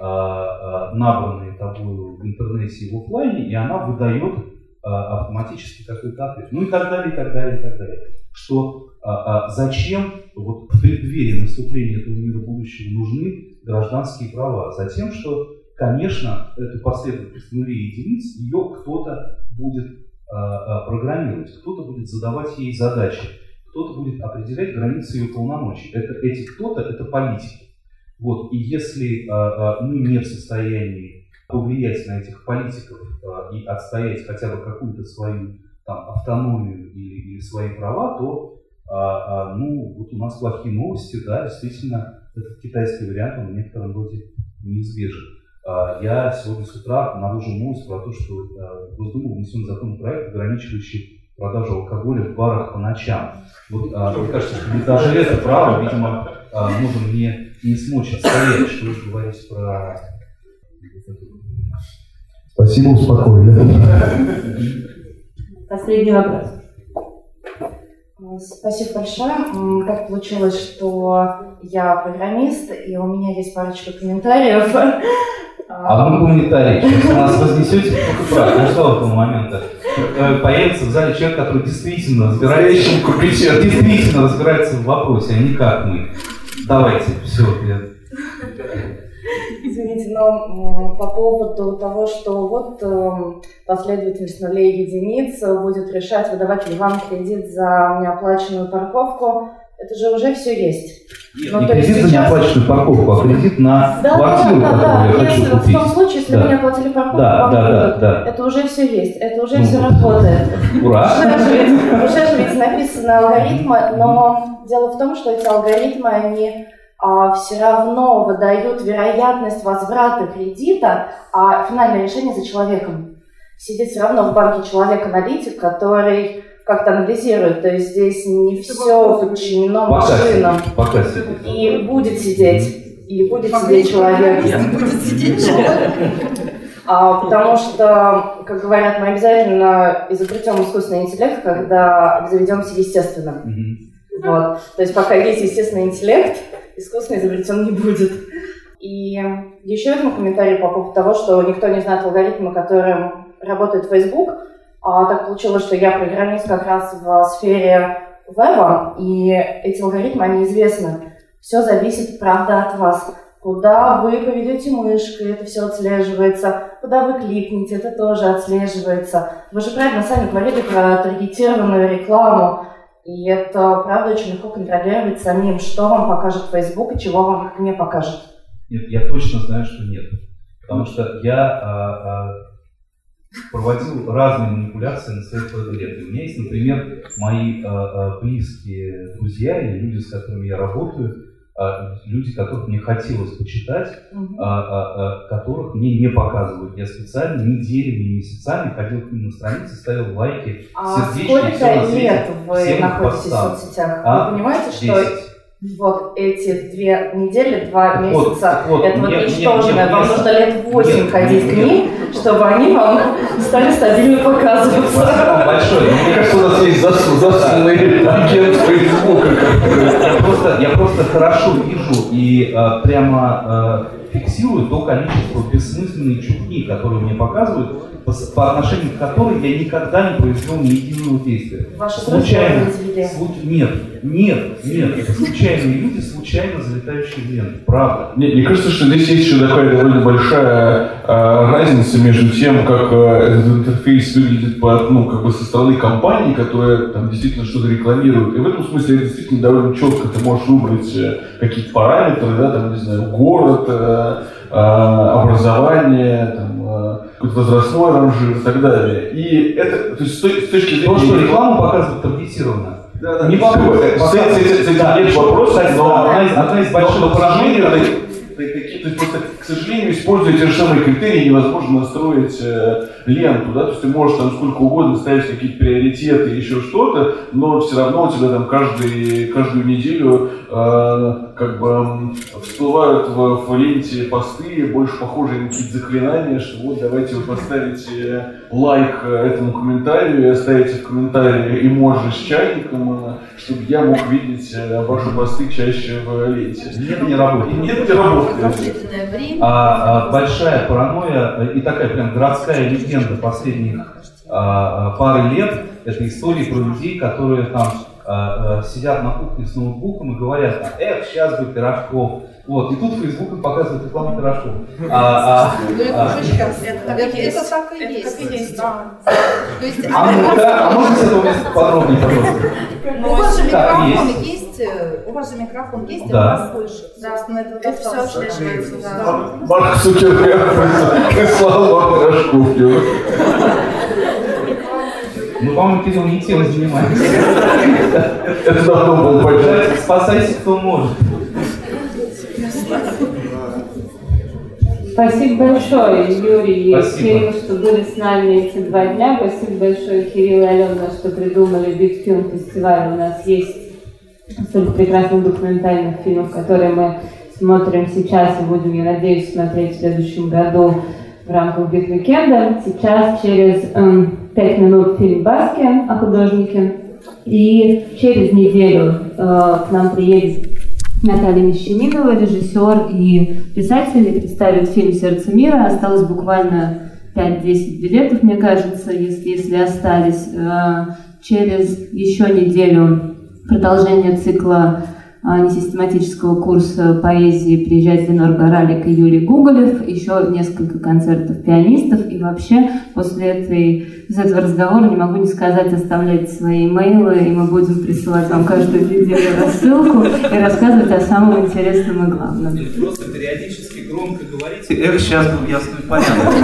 а, а, набранные тобой в интернете и в офлайне, и она выдает а, автоматически какой-то ответ. Ну и так далее, и так далее, и так далее. Что а, а зачем вот в преддверии наступления этого мира будущего нужны гражданские права? Затем, что, конечно, эту последовательность нулей единиц, ее кто-то будет а, а, программировать, кто-то будет задавать ей задачи, кто-то будет определять границы ее полномочий. Это, эти кто-то – это политики. Вот, и если а, а, мы не в состоянии повлиять на этих политиков а, и отстоять хотя бы какую-то свою там, автономию или, или свои права, то а, а, ну, вот у нас плохие новости, да, действительно, этот китайский вариант, он в некотором роде неизбежен. А, я сегодня с утра обнаружил новость про то, что а, в Госдуму внесен законопроект, ограничивающий продажу алкоголя в барах по ночам. Вот, а, мне кажется, что даже это право, видимо, а, можем не, не смочь отстоять, что вы говорите про... Спасибо, успокоили. Последний вопрос. Спасибо большое. Так получилось, что я программист, и у меня есть парочка комментариев. *laughs* А ну комментарий. Сейчас вы нас вознесете. Ну что этого момента? Э, появится в зале человек, который действительно разбирается, действительно разбирается в вопросе, а не как мы. Давайте, все. Я... Извините, но по поводу того, что вот э, последовательность нулей и единиц будет решать, выдавать ли вам кредит за неоплаченную парковку, это же уже все есть. Нет, ну, не кредит сейчас... за неоплаченную парковку, а кредит на да, квартиру, да, да, которую да. я если, хочу купить. В том случае, если да. вы не оплатили парковку, да, вам да, да, да. это уже все есть, это уже ну, все работает. Ура! Уже же, ведь, написаны алгоритмы, но дело в том, что эти алгоритмы, они все равно выдают вероятность возврата кредита, а финальное решение за человеком. Сидит все равно в банке человек-аналитик, который как-то анализирует, то есть здесь не все подчинено Пока машинам. сидит, Пока сидит. И будет сидеть, и будет сидеть человек. Будет сидеть человек. А, потому что, как говорят, мы обязательно изобретем искусственный интеллект, когда заведемся естественно. Мгм. Вот. То есть пока есть естественный интеллект, искусственно изобретен не будет. И еще один комментарий по поводу того, что никто не знает алгоритмы, которым работает Facebook. А так получилось, что я программист как раз в сфере веба, и эти алгоритмы, они известны. Все зависит, правда, от вас. Куда вы поведете мышкой, это все отслеживается. Куда вы кликнете, это тоже отслеживается. Вы же правильно сами говорили про таргетированную рекламу. И это, правда, очень легко контролировать самим, что вам покажет Facebook и чего вам не покажет. Нет, я точно знаю, что нет. Потому что я а, а, проводил разные манипуляции на своих лет. У меня есть, например, мои а, а, близкие друзья или люди, с которыми я работаю, люди, которых мне хотелось почитать, Мгм. а, а, а, которых мне не показывают. Я специально неделями месяцами ходил к ним на страницы, ставил лайки, А сердечки, сколько лет вы находитесь в соцсетях? А? Вы понимаете, что 10. Вот эти две недели, два Так месяца, вот, это вот мне- мне- ничтожное. мне- Вам мне- нужно лет восемь Нет, ходить нет, к ним, чтобы они вам стали стабильно показываться. Спасибо большое. Но мне кажется, у нас есть зас- засланный агент Фейсбука. Я просто, я просто хорошо вижу и э, прямо э, фиксирую то количество бессмысленной чухни, которые мне показывают, по, по отношению к которой я никогда не произвел ни единого действия. Ваши Случайно. Слу- Нет, нет, нет, это случайные люди, случайно залетающие в ленту. Правда. Мне, мне кажется, что здесь есть еще такая довольно большая э, разница между тем, как э, этот интерфейс выглядит по, ну, как бы со стороны компании, которая там действительно что-то рекламирует. И в этом смысле это действительно довольно четко. Ты можешь выбрать э, какие-то параметры, да, там, не знаю, город, э, э, образование, там, э, возрастной ранжир и так далее. И это, то есть с точки зрения... То, что рекламу показывают таргетированно. Да, да, Не с- вопрос. с, этим- Да. нет вопросов, Кстати, но одна из- одна из больших к сожалению, просто, к сожалению, используя те же самые критерии, невозможно настроить э, ленту, да, то есть ты можешь там сколько угодно ставить какие-то приоритеты, еще что-то, но все равно у тебя там каждый, каждую неделю э, как бы всплывают в, в ленте посты, больше похожие на какие-то заклинания, что вот давайте вы поставите лайк этому комментарию и оставите в комментарии эмоджи с чайником, чтобы я мог видеть э, ваши посты чаще в ленте. Нет, не работает. Нет, не работает. А, а, большая паранойя э, и такая прям городская легенда последних а, а, пары лет, это истории про людей, которые там а, а, сидят на кухне с ноутбуком и говорят, эх, сейчас бы пирожков, вот, и тут Facebook показывает рекламу пирожков. А, а, а, Это так и есть. да. То есть, а, ну, да, а можно с этого подробнее, пожалуйста? у вас же Так, микрофон есть. Э, у вас же микрофон есть, и Да. вас слышит. Собственно, это Это все отслеживается, Да. да. Марк Цукерберг прислал пирожков. Ну, по-моему, Кирилл не тем занимается. Это давно был понятно. Спасайся, кто может. Спасибо большое, Юрий и Спасибо. Кирилл, что были с нами эти два дня. Спасибо большое, Кирилл и Алена, что придумали Битфильм фестиваль. У нас есть столько прекрасных документальных фильмов, которые мы смотрим сейчас и будем, я надеюсь, смотреть в следующем году в рамках Beat Weekend а. Сейчас через эм, пять минут фильм «Баския» о художнике. И через неделю э, к нам приедет Наталья Мещанинова, режиссер и писатель, и представит фильм «Сердце мира». Осталось буквально 5-10 билетов, мне кажется, если, если остались. Э, Через еще неделю продолжение цикла э, несистематического курса поэзии приезжает Линор Горалик и Юрий Гуголев, еще несколько концертов пианистов, и вообще после этой, из этого разговора не могу не сказать, оставляйте свои имейлы, и мы будем присылать вам каждую неделю рассылку и рассказывать о самом интересном и главном. Или просто периодически громко говорите, эх, сейчас был ясный порядок.